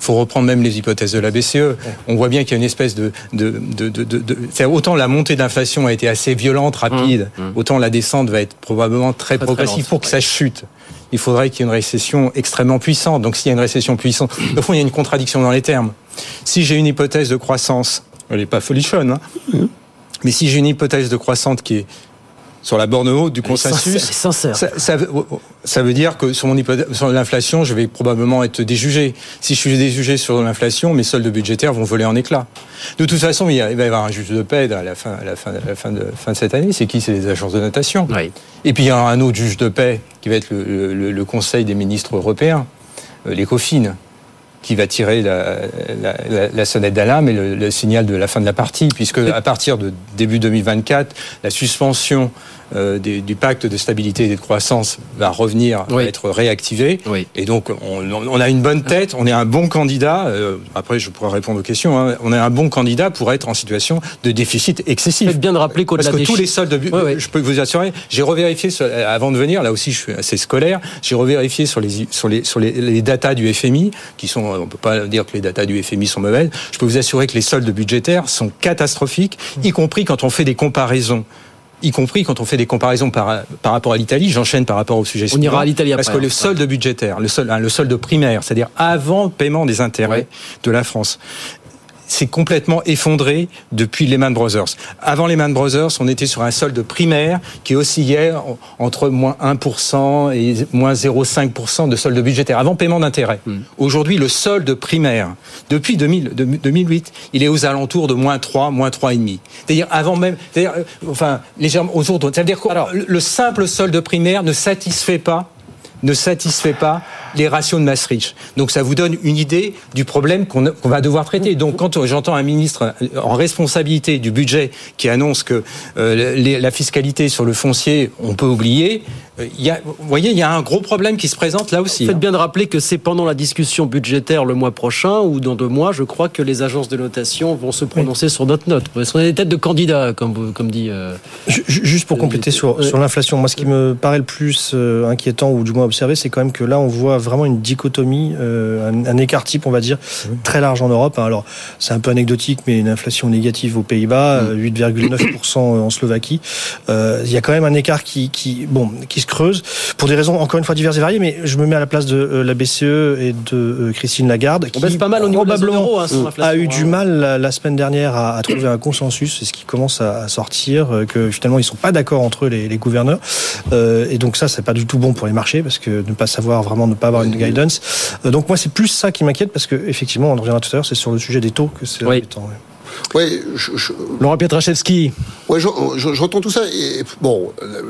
faut reprendre même les hypothèses de la BCE. On voit bien qu'il y a une espèce de, de, de, de, de- autant la montée de l'inflation a été assez violente, rapide, autant la descente va être probablement très, Très, très progressive lente, pour que ça chute. Il faudrait qu'il y ait une récession extrêmement puissante. Donc s'il y a une récession puissante, au fond il y a une contradiction dans les termes. Si j'ai une hypothèse de croissance, elle n'est pas folichonne, hein, mais si j'ai une hypothèse de croissance qui est sur la borne haute du consensus, sincère. ça, ça veut, ça veut dire que sur mon hypothèse, sur l'inflation, je vais probablement être déjugé. Si je suis déjugé sur l'inflation, mes soldes budgétaires vont voler en éclats. De toute façon, il y a- il va y avoir un juge de paix à la fin, à la fin, à la fin, de, fin de cette année. C'est qui? C'est les agences de notation. Et puis il y aura un autre juge de paix qui va être le, le- le Conseil des ministres européens, euh, l'ECOFIN qui va tirer la, la- la- la sonnette d'alarme et le, le signal de la fin de la partie, puisque à partir de début 2024, la suspension euh, des- du pacte de stabilité et de croissance va revenir, va être réactivée. Et donc, on, on a une bonne tête, on est un bon candidat. euh, après, je pourrais répondre aux questions. hein, on est un bon candidat pour être en situation de déficit excessif. Faites bien de rappeler qu'au-delà Parce que des tous les soldes, bu- je peux vous assurer, j'ai revérifié sur- avant de venir. Là aussi, je suis assez scolaire. J'ai revérifié sur les sur les sur les, les datas du FMI, qui sont, on peut pas dire que les datas du FMI sont mauvaises. Je peux vous assurer que les soldes budgétaires sont catastrophiques, y compris quand on fait des comparaisons y compris quand on fait des comparaisons par, par rapport à l'Italie, j'enchaîne par rapport au sujet On suivant. ira à l'Italie Parce que le hein. solde budgétaire, le solde, hein, le solde primaire, c'est-à-dire avant le paiement des intérêts de la France, c'est complètement effondré depuis Lehman Brothers. Avant Lehman Brothers, on était sur un solde primaire qui oscillait en- entre moins 1% et moins 0,5% de solde budgétaire, avant paiement d'intérêts. Aujourd'hui, le solde primaire, depuis 2000, de- 2008, il est aux alentours de moins 3, moins 3,5. C'est-à-dire avant même, c'est-à-dire, euh, enfin, légèrement autour de, ça veut dire que le simple solde primaire ne satisfait pas ne satisfait pas les ratios de Maastricht. Donc ça vous donne une idée du problème qu'on va devoir traiter. Donc quand j'entends un ministre en responsabilité du budget qui annonce que euh, la fiscalité sur le foncier, on peut oublier, il y a, vous voyez, il y a un gros problème qui se présente là aussi. Faites hein. bien de rappeler que c'est pendant la discussion budgétaire le mois prochain ou dans deux mois, je crois que les agences de notation vont se prononcer sur notre note. Parce qu'on a des têtes de candidats, comme, vous, comme dit. euh, Ju- ju- Juste pour compléter sur, sur l'inflation, moi ce qui me paraît le plus euh, inquiétant ou du moins observé, c'est quand même que là on voit vraiment une dichotomie, euh, un, un écart type, on va dire, très large en Europe. Alors c'est un peu anecdotique, mais une inflation négative aux Pays-Bas, euh, 8,9% en Slovaquie. Euh, Il y a quand même un écart qui, qui, bon, qui se creuse pour des raisons encore une fois diverses et variées, mais je me mets à la place de euh, la BCE et de euh, Christine Lagarde, On baisse pas mal au niveau de la zone euro, hein, a eu hein. du mal la, la semaine dernière à, à trouver un consensus, c'est ce qui commence à, à sortir, euh, que finalement ils sont pas d'accord entre eux les, les gouverneurs, et donc ça c'est pas du tout bon pour les marchés parce que ne pas savoir vraiment ne pas avoir une guidance. Donc moi c'est plus ça qui m'inquiète parce que effectivement on en reviendra tout à l'heure, c'est sur le sujet des taux que c'est inquiétant, ouais. Je, je- Laurent Pietraszewski. Ouais, j'en- j'en- j'entends tout ça. Et bon, euh,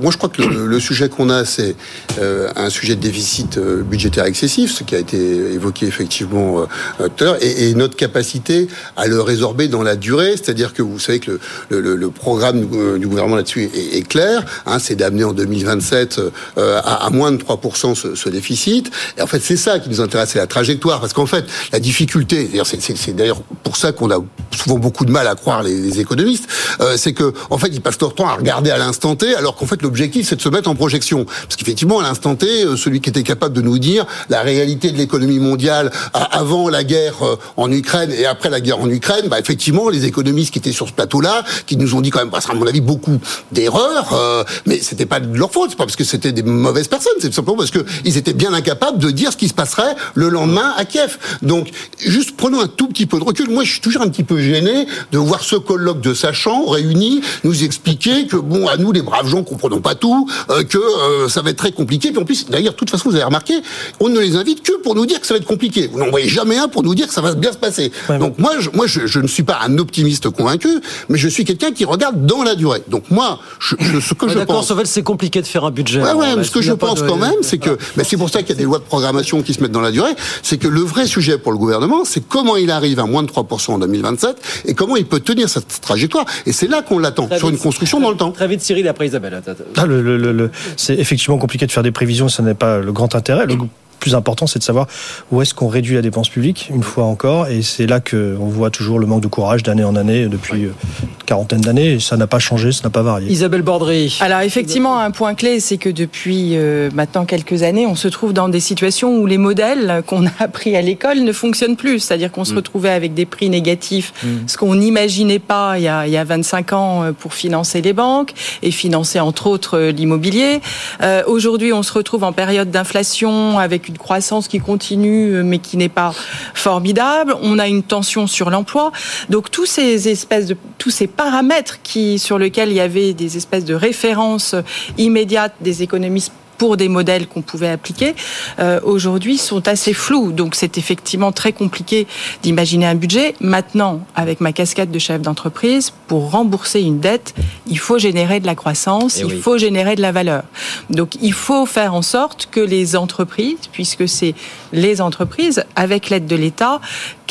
moi je crois que le, le sujet qu'on a, c'est euh, un sujet de déficit euh, budgétaire excessif, ce qui a été évoqué effectivement euh, tout à l'heure, et, et notre capacité à le résorber dans la durée. C'est-à-dire que vous savez que le, le- le programme du, gouvernement là-dessus est, est clair. Hein, c'est d'amener en 2027 euh, à, à moins de 3% ce, ce déficit. Et en fait, c'est ça qui nous intéresse, c'est la trajectoire. Parce qu'en fait, la difficulté, c'est d'ailleurs pour ça qu'on a souvent beaucoup de mal à croire les, économistes, euh, c'est que en fait ils passent leur temps à regarder à l'instant T, alors qu'en fait l'objectif c'est de se mettre en projection. Parce qu'effectivement à l'instant T, euh, celui qui était capable de nous dire la réalité de l'économie mondiale à- avant la guerre euh, en Ukraine et après la guerre en Ukraine, bah effectivement les économistes qui étaient sur ce plateau-là, qui nous ont dit quand même, bah, à mon avis beaucoup d'erreurs, euh, mais c'était pas de leur faute, c'est pas parce que c'était des mauvaises personnes, c'est simplement parce que ils étaient bien incapables de dire ce qui se passerait le lendemain à Kiev. Donc juste prenons un tout petit peu de recul. Moi je suis toujours un petit peu gêné de voir ce colloque de sachants réunis nous expliquer que bon à nous les braves gens comprenons pas tout, euh, que euh, ça va être très compliqué. Puis en plus d'ailleurs de toute façon vous avez remarqué, on ne les invite que pour nous dire que ça va être compliqué. Vous n'en voyez jamais un pour nous dire que ça va bien se passer. Donc moi je, moi je, je ne suis pas un optimiste convaincu, mais je suis quelqu'un qui regarde dans la durée. Donc moi je, ce que Ouais, je pense Sauvel, c'est compliqué de faire un budget. Ouais, mais ce que je pense de- quand même, c'est que, mais c'est pour ça qu'il y a des lois de programmation qui se mettent dans la durée, c'est que le vrai sujet pour le gouvernement, c'est comment il arrive à moins de 3% en 2027 et comment il peut tenir cette trajectoire. Et c'est là qu'on l'attend, sur vite. une construction dans le temps. Très vite, Cyril, après Isabelle. Ah, le- le- le- le- c'est effectivement compliqué de faire des prévisions, ça n'est pas le grand intérêt. Le plus important, c'est de savoir où est-ce qu'on réduit la dépense publique, une fois encore, et c'est là qu'on voit toujours le manque de courage d'année en année depuis euh, une quarantaine d'années, et ça n'a pas changé, ça n'a pas varié. Isabelle Bordry. Alors effectivement, un point clé, c'est que depuis euh, maintenant quelques années, on se trouve dans des situations où les modèles qu'on a appris à l'école ne fonctionnent plus. C'est-à-dire qu'on se Mm. retrouvait avec des prix négatifs, Mm. ce qu'on n'imaginait pas il y, a, il y a 25 ans euh, pour financer les banques et financer entre autres euh, l'immobilier. Euh, Aujourd'hui, on se retrouve en période d'inflation avec une croissance qui continue euh, mais qui n'est pas formidable. On a une tension sur l'emploi. Donc tous ces espèces de tous ces paramètres qui sur lesquels il y avait des espèces de références immédiates des économistes pour des modèles qu'on pouvait appliquer, euh, aujourd'hui sont assez flous. Donc c'est effectivement très compliqué d'imaginer un budget. Maintenant, avec ma casquette de chef d'entreprise, pour rembourser une dette, il faut générer de la croissance, Eh il oui. faut générer de la valeur. Donc il faut faire en sorte que les entreprises, puisque c'est les entreprises, avec l'aide de l'État,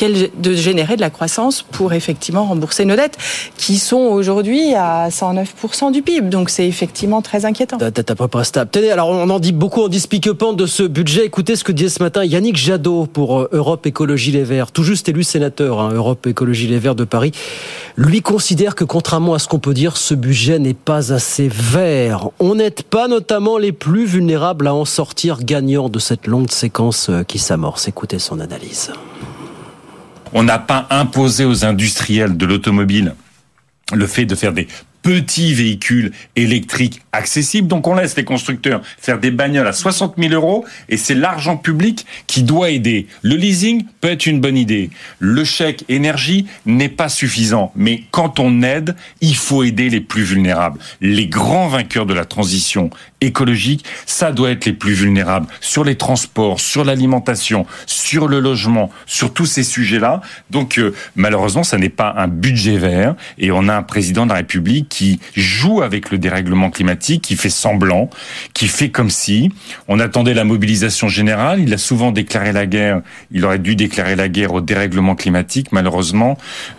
de générer de la croissance pour effectivement rembourser nos dettes, qui sont aujourd'hui à 109% du PIB. Donc c'est effectivement très inquiétant. T'as pas pas stable. Tenez, alors on en dit beaucoup, on dit pique-pente de ce budget. Écoutez ce que disait ce matin Yannick Jadot pour euh, Europe Écologie Les Verts, tout juste élu sénateur, hein, Europe Écologie Les Verts de Paris. Lui considère que contrairement à ce qu'on peut dire, ce budget n'est pas assez vert. On n'aide pas notamment les plus vulnérables à en sortir gagnants de cette longue séquence euh, qui s'amorce. Écoutez son analyse. On n'a pas imposé aux industriels de l'automobile le fait de faire des petits véhicules électriques accessibles. Donc on laisse les constructeurs faire des bagnoles à 60 000 euros et c'est l'argent public qui doit aider. Le leasing peut être une bonne idée. Le chèque énergie n'est pas suffisant. Mais quand on aide, il faut aider les plus vulnérables. Les grands vainqueurs de la transition écologique, ça doit être les plus vulnérables. Sur les transports, sur l'alimentation, sur le logement, sur tous ces sujets-là. Donc euh, malheureusement, ça n'est pas un budget vert et on a un président de la République qui joue avec le dérèglement climatique, qui fait semblant, qui fait comme si on attendait la mobilisation générale. Il a souvent déclaré la guerre. Il aurait dû déclarer la guerre au dérèglement climatique. Malheureusement,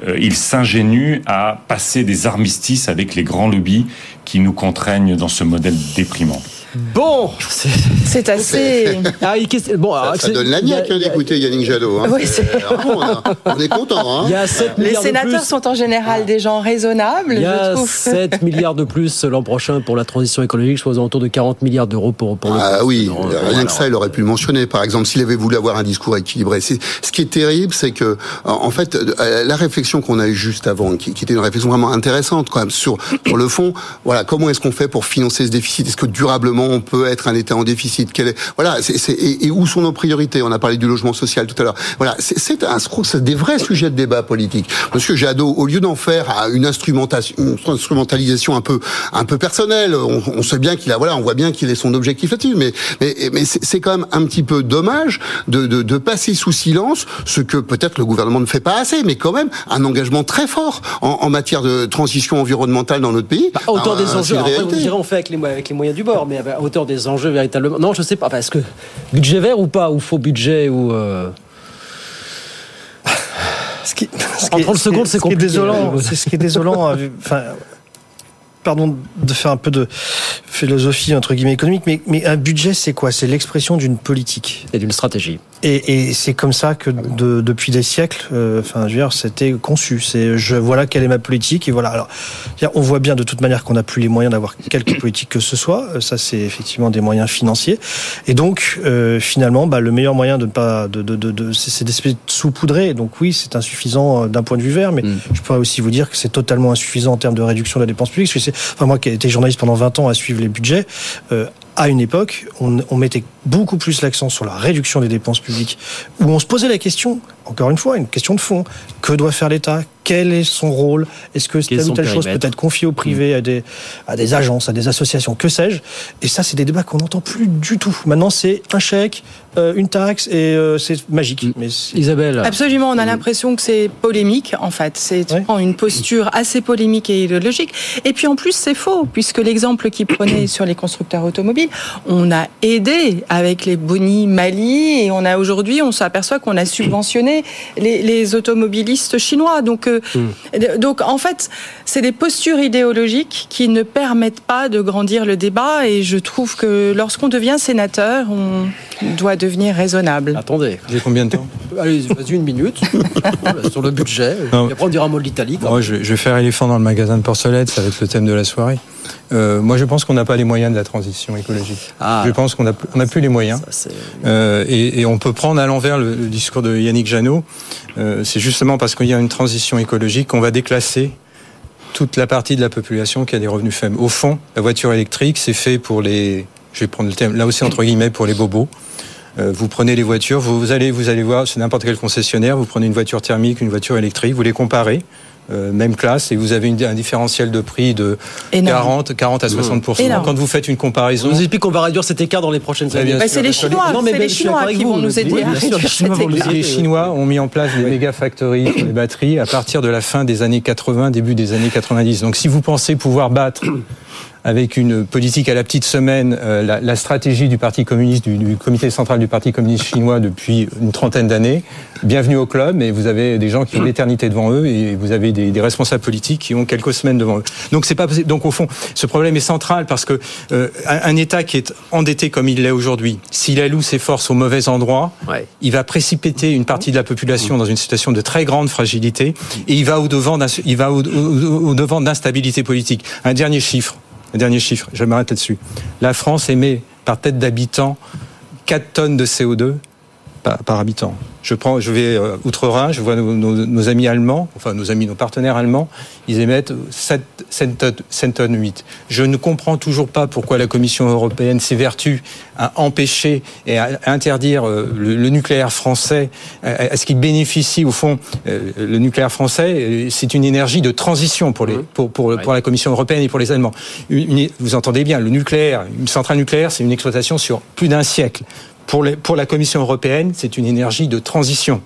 euh, il s'ingénue à passer des armistices avec les grands lobbies qui nous contraignent dans ce modèle déprimant. Bon, c'est assez. Ah, il- alors, Ça c'est- donne la y a- niaque hein, d'écouter Yannick Jadot. hein. Oui, Euh, vraiment, on est content. Hein. Il y a 7 Les sénateurs plus. sont en général des gens raisonnables, Il y a je trouve. 7 milliards de plus l'an prochain pour la transition écologique, je crois aux alentours de 40 milliards d'euros pour, pour le Ah oui, Non, rien que ça, il aurait pu le mentionner. Par exemple, s'il avait voulu avoir un discours équilibré. Ce qui est terrible, c'est que, en fait, euh, la réflexion qu'on a eue juste avant, qui, qui était une réflexion vraiment intéressante, quand même, sur, sur le fond, voilà, comment est-ce qu'on fait pour financer ce déficit? Est-ce que durablement on peut être un État en déficit Quel est, Voilà, c'est, c'est- et, et où sont nos priorités? On a parlé du logement social tout à l'heure. Voilà, c'est, un, des vrais sujets de débat politique. Monsieur Jadot, au lieu d'en faire une instrumentation, une instrumentalisation un peu, un peu personnelle, on, on sait bien qu'il a, voilà, on voit bien qu'il est son objectif là-dessus, mais, mais, mais c'est, quand même un petit peu dommage de, de, de passer sous silence ce que peut-être le gouvernement ne fait pas assez, mais quand même un engagement très fort en, en matière de transition environnementale dans notre pays. À hauteur Ah, des enjeux. Alors, après, réalité. vous direz, on fait avec les, avec les moyens du bord, mais à hauteur des enjeux véritablement. Non, je sais pas. Parce que budget vert ou pas, ou faux budget, ou. euh, Ce qui, En 30 secondes, c'est ce qui est compliqué. désolant. C'est ce qui est désolant. vu- Enfin, pardon de faire un peu de philosophie entre guillemets économique, mais, mais un budget, c'est quoi? C'est l'expression d'une politique et d'une stratégie. Et, et c'est comme ça que de- depuis des siècles, euh, enfin, je veux dire, c'était conçu. C'est je voilà quelle est ma politique et voilà. Alors, on voit bien de toute manière qu'on n'a plus les moyens d'avoir quelque politique que ce soit. Euh, Ça, c'est effectivement des moyens financiers. Et donc, euh, finalement, bah, le meilleur moyen de ne pas, de, de, de, de- c'est d'espèce de saupoudrer. Donc oui, c'est insuffisant euh, d'un point de vue vert, mais je pourrais aussi vous dire que c'est totalement insuffisant en termes de réduction de la dépense publique. Parce que c'est, enfin moi qui ai été journaliste pendant 20 ans à suivre les budgets, euh, à une époque, on, on mettait beaucoup plus l'accent sur la réduction des dépenses publiques, où on se posait la question, encore une fois, une question de fond, que doit faire l'État? Quel est son rôle? Est-ce que telle ou telle chose peut être confiée au privé, à, des, à des agences, à des associations, que sais-je? Et ça, c'est des débats qu'on n'entend plus du tout. Maintenant, c'est un chèque, euh, une taxe, et euh, c'est magique. Mais c'est- Isabelle. Absolument, on a l'impression que c'est polémique en fait. C'est tu prends une posture assez polémique et idéologique. Et puis en plus c'est faux puisque l'exemple qu'il prenait sur les constructeurs automobiles, on a aidé avec les boni Mali et on a aujourd'hui on s'aperçoit qu'on a subventionné les, les automobilistes chinois. Donc euh, donc en fait c'est des postures idéologiques qui ne permettent pas de grandir le débat et je trouve que lorsqu'on devient sénateur on doit devenir raisonnable. Attendez. J'ai combien de temps Allez, vas-y une minute. Sur le budget. Non. Et après, on dira un mot de l'Italie. Moi, je, je vais faire éléphant dans le magasin de porcelette, ça va être le thème de la soirée. Euh, moi, je pense qu'on n'a pas les moyens de la transition écologique. Ah. je pense qu'on n'a plus les moyens. Euh, et, et on peut prendre à l'envers le, le discours de Yannick Euh, c'est justement parce qu'il y a une transition écologique qu'on va déclasser toute la partie de la population qui a des revenus faibles. Au fond, la voiture électrique, c'est fait pour les, je vais prendre le thème, là aussi entre guillemets, pour les bobos. Euh, vous prenez les voitures, vous, vous allez, vous allez voir, c'est n'importe quel concessionnaire, vous prenez une voiture thermique, une voiture électrique, vous les comparez, euh, même classe, et vous avez une- un différentiel de prix de Énorme. 40, 40 à 60 Énorme. Quand vous faites une On comparaison, nous explique qu'on va réduire cet écart dans les prochaines années. Bah, c'est les Chinois, Non, mais c'est ben, les Chinois qui vous, vont nous aider oui, sûr, les réduire Chinois cet vont nous écart. aider. les Chinois ont mis en place des méga factories sur les batteries à partir de la fin des années 80, début des années 90. Donc si vous pensez pouvoir battre avec une politique à la petite semaine euh, la, la stratégie du Parti communiste, du, du comité central du Parti communiste chinois depuis une trentaine d'années, bienvenue au club. Et vous avez des gens qui ont l'éternité devant eux et vous avez des, des responsables politiques qui ont quelques semaines devant eux. Donc c'est pas donc au fond ce problème est central parce que euh, un, un État qui est endetté comme il l'est aujourd'hui, s'il alloue ses forces au mauvais endroit, il va précipiter une partie de la population dans une situation de très grande fragilité et il va au devant d'un- il va au, au- au devant d'instabilité politique. Un dernier chiffre, un dernier chiffre, je m'arrête là-dessus. La France émet par tête d'habitant 4 tonnes de CO2 par, par habitant. Je prends, je vais euh, outre-Rhin, je vois nos, nos- nos amis allemands, enfin nos amis, nos partenaires allemands, ils émettent 7, 7 tonnes, 7 tonnes 8. Je ne comprends toujours pas pourquoi la Commission européenne s'évertue à empêcher et à interdire euh, le, le nucléaire français, à, à ce qu'il bénéficie au fond. euh, le nucléaire français, euh, c'est une énergie de transition pour, les, pour, pour, pour la Commission européenne et pour les Allemands. Une- une- vous entendez bien, le nucléaire, une centrale nucléaire, c'est une exploitation sur plus d'un siècle. Pour, les, pour la Commission européenne, c'est une énergie de transition.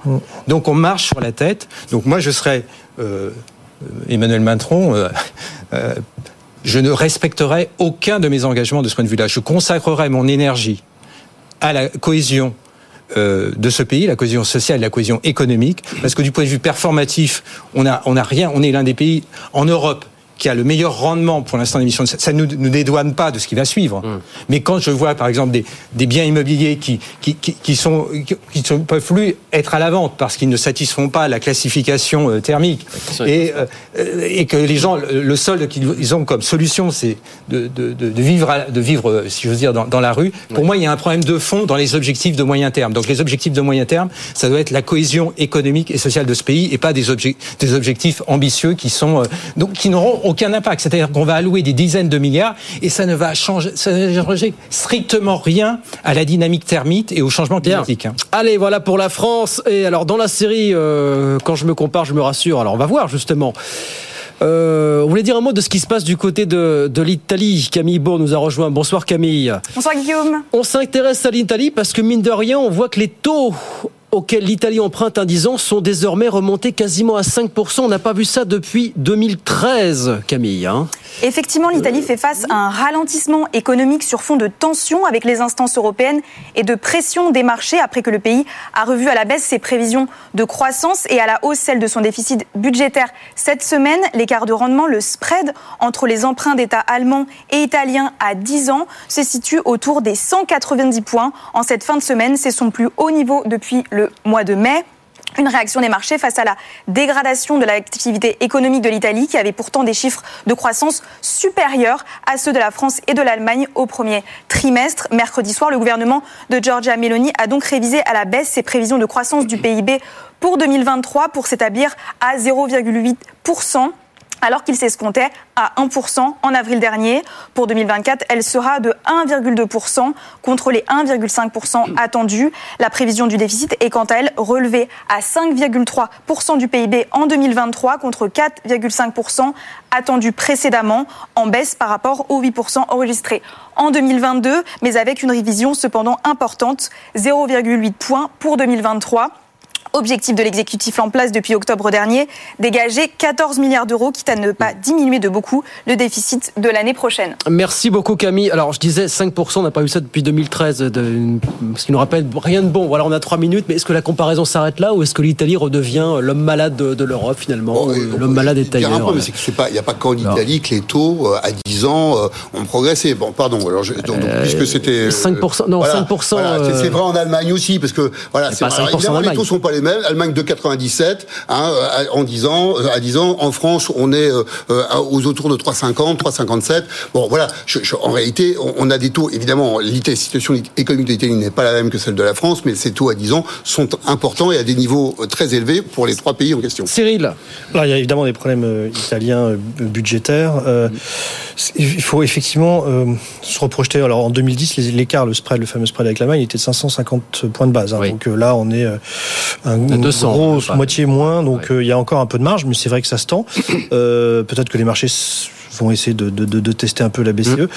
Donc on marche sur la tête. Donc moi, je serais euh, Emmanuel Macron. euh, euh, je ne respecterai aucun de mes engagements de ce point de vue-là. Je consacrerai mon énergie à la cohésion de ce pays, la cohésion sociale, la cohésion économique, parce que du point de vue performatif, on a, on a rien. On est l'un des pays en Europe qui a le meilleur rendement pour l'instant d'émission, ça ne nous, nous dédouane pas de ce qui va suivre. Mais quand je vois, par exemple, des, des biens immobiliers qui, qui, qui, qui sont, qui ne peuvent plus être à la vente parce qu'ils ne satisfont pas la classification euh, thermique et, euh, et que les gens, le solde qu'ils ont comme solution, c'est de, de, vivre, à- de vivre, euh, si j'ose dire, dans, dans la rue. Pour moi, il y a un problème de fond dans les objectifs de moyen terme. Donc les objectifs de moyen terme, ça doit être la cohésion économique et sociale de ce pays et pas des, obje- des objectifs ambitieux qui sont donc qui n'auront aucun impact. C'est-à-dire qu'on va allouer des dizaines de milliards et ça ne va changer, ça ne va changer strictement rien à la dynamique thermique et au changement climatique. hein. Allez, voilà pour la France. Et alors, dans la série, euh, quand je me compare, je me rassure. Alors, on va voir justement. Euh, vous voulez dire un mot de ce qui se passe du côté de, de l'Italie Camille Bourg nous a rejoint. Bonsoir Camille. Bonsoir Guillaume. On s'intéresse à l'Italie parce que mine de rien, on voit que les taux auxquels l'Italie emprunte un 10 ans sont désormais remontés quasiment à 5%. On n'a pas vu ça depuis 2013, Camille. hein. Effectivement, l'Italie fait face à un ralentissement économique sur fond de tensions avec les instances européennes et de pression des marchés après que le pays a revu à la baisse ses prévisions de croissance et à la hausse celle de son déficit budgétaire. Cette semaine, l'écart de rendement, le spread entre les emprunts d'État allemands et italiens à 10 ans se situe autour des 190 points. En cette fin de semaine, c'est son plus haut niveau depuis le mois de mai. Une réaction des marchés face à la dégradation de l'activité économique de l'Italie, qui avait pourtant des chiffres de croissance supérieurs à ceux de la France et de l'Allemagne au premier trimestre. Mercredi soir, le gouvernement de Giorgia Meloni a donc révisé à la baisse ses prévisions de croissance du PIB pour 2023 pour s'établir à 0,8%. Alors qu'il s'escomptait à 1% en avril dernier. Pour 2024, elle sera de 1,2% contre les 1,5% attendus. La prévision du déficit est quant à elle relevée à 5,3% du PIB en 2023 contre 4,5% attendu précédemment, en baisse par rapport aux 8% enregistrés en 2022, mais avec une révision cependant importante, 0,8 points pour 2023. Objectif de l'exécutif en place depuis octobre dernier, dégager 14 milliards d'euros, quitte à ne pas diminuer de beaucoup le déficit de l'année prochaine. Merci beaucoup Camille. Alors je disais 5%, on n'a pas eu ça depuis 2013, de, ce qui nous rappelle rien de bon. Voilà, on a trois minutes, mais est-ce que la comparaison s'arrête là ou est-ce que l'Italie redevient l'homme malade de, de l'Europe finalement ou L'homme malade est ailleurs il n'y a pas qu'en Italie que les taux euh, à 10 ans euh, ont progressé. Bon, pardon. Alors, je- donc, donc, puisque c'était euh, 5%, non, 5%, voilà, c'est- c'est euh, vrai en Allemagne aussi, parce que voilà, C'est pas alors, 5% évidemment, en les taux sont pas les mêmes. Allemagne de 97, hein, euh, en 10 ans, euh, à 10 ans. En France, on est euh, aux autours de 3,50, 3,57. Bon, voilà. je- je- en réalité, on, on a des taux. Évidemment, la situation économique de l'Italie n'est pas la même que celle de la France, mais ces taux à 10 ans sont importants et à des niveaux très élevés pour les trois pays en question. Cyril Alors, il y a évidemment des problèmes euh, italiens euh, budgétaires. Euh, il faut effectivement euh, se reprojeter. Alors en 2010, les- l'écart, le spread, le fameux spread avec l'Allemagne, était de 550 points de base. hein. Donc euh, là, on est euh, un, une 200, grosse pas. moitié moins. Donc euh, il y a encore un peu de marge, mais c'est vrai que ça se tend. Euh, Peut-être que les marchés vont essayer de, de, de, tester un peu la BCE.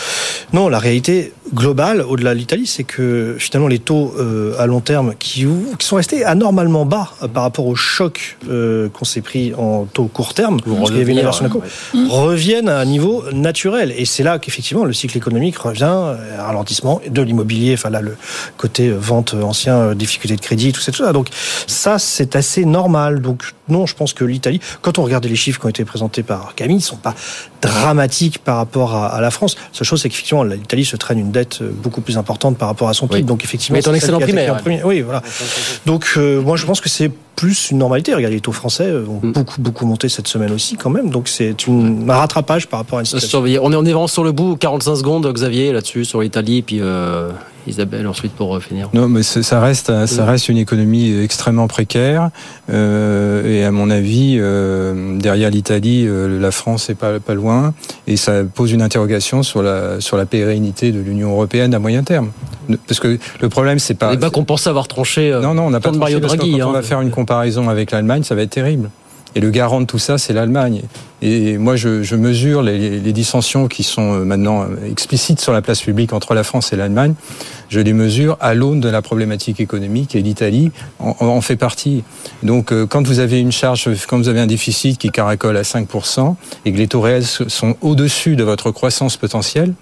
Non, la réalité globale, au-delà de l'Italie, c'est que finalement les taux euh, à long terme qui, qui sont restés anormalement bas euh, par rapport au choc euh, qu'on s'est pris en taux court terme, parce qu'il y avait une revenir, inversion de cours, ouais. reviennent à un niveau naturel. Et c'est là qu'effectivement le cycle économique revient, un ralentissement de l'immobilier, enfin là le côté vente ancien, difficulté de crédit, tout ça, tout ça. Donc ça c'est assez normal. Donc non, je pense que l'Italie, quand on regarde les chiffres qui ont été présentés par Camille, ils sont pas dramatiques par rapport à, à la France. La seule chose c'est qu'effectivement l'Italie se traîne une dette euh, beaucoup plus importante par rapport à son PIB. Donc effectivement, Mais est en excellent primaire, en premier. Oui, voilà. Donc euh, moi je pense que c'est plus une normalité. Regardez, les taux français euh, ont beaucoup beaucoup monté cette semaine aussi quand même. Donc c'est une- un rattrapage par rapport à une situation. On est, on est vraiment sur le bout, 45 secondes, Xavier, là-dessus, sur l'Italie, puis euh, Isabelle ensuite pour euh, finir. Non, mais ça reste, ça Mm. reste une économie extrêmement précaire. euh, et à mon avis, euh, derrière l'Italie, euh, la France est pas, pas loin. Et ça pose une interrogation sur la, sur la pérennité de l'Union européenne à moyen terme. Parce que le problème, c'est pas. Les bas qu'on pensait avoir tranché. Non, non, on n'a pas de Mario tranché, parce que Draghi. On hein. va faire une comparaison avec l'Allemagne, ça va être terrible. Et le garant de tout ça, c'est l'Allemagne. Et moi, je, je mesure les, les dissensions qui sont euh, maintenant euh, explicites sur la place publique entre la France et l'Allemagne. Je les mesure à l'aune de la problématique économique et l'Italie en, en fait partie. Donc, euh, quand vous avez une charge, quand vous avez un déficit qui caracole à 5% et que les taux réels sont au-dessus de votre croissance potentielle,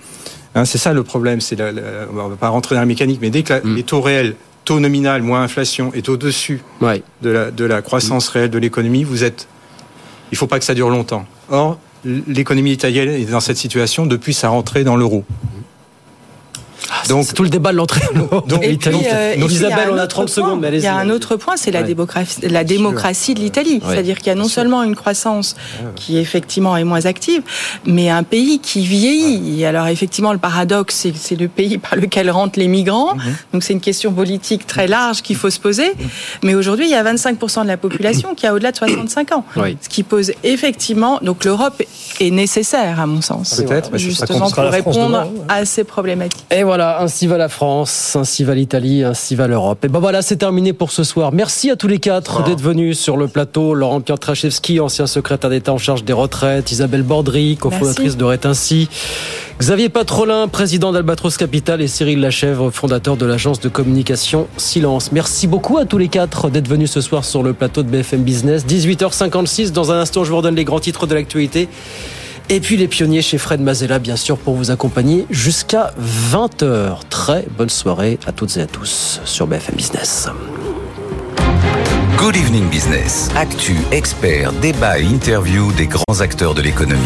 hein, c'est ça le problème. C'est la, la- on va pas rentrer dans la mécanique, mais dès que la- les taux réels taux nominal moins inflation est au-dessus de, la, de la croissance réelle de l'économie, vous êtes. Il ne faut pas que ça dure longtemps. Or, l'économie italienne est dans cette situation depuis sa rentrée dans l'euro. Donc c'est tout le débat de l'entrée. Donc, Et puis, euh, y Isabelle, on a autre 30 point. secondes, mais Il y a un autre point, c'est la, Ouais. démocratie, la démocratie de l'Italie. Ouais, C'est-à-dire qu'il y a non seulement une croissance qui effectivement est moins active, mais un pays qui vieillit. Et alors effectivement, le paradoxe, c'est le pays par lequel rentrent les migrants. Mhm. Donc c'est une question politique très large qu'il faut se poser. Mais aujourd'hui, il y a 25% de la population qui a au-delà de 65 ans. Oui. Ce qui pose effectivement... Donc l'Europe est nécessaire, à mon sens. Peut-être, Justement pour répondre demain, ouais. à ces problématiques. Et voilà, ainsi va la France, ainsi va l'Italie, ainsi va l'Europe. Et ben voilà, c'est terminé pour ce soir. Merci à tous les quatre d'être venus sur le plateau. Laurent Piotraszewski, ancien secrétaire d'État en charge des retraites. Isabelle Bordry, cofondatrice de Rétinci. Xavier Patrolin, président d'Albatros Capital. Et Cyril Lachèvre, fondateur de l'agence de communication Silence. Merci beaucoup à tous les quatre d'être venus ce soir sur le plateau de BFM Business. 18h56. Dans un instant, je vous redonne les grands titres de l'actualité. Et puis les pionniers chez Fred Mazella, bien sûr, pour vous accompagner jusqu'à 20h. Très bonne soirée à toutes et à tous sur BFM Business. Good Evening Business. Actu, experts, débat et interview des grands acteurs de l'économie.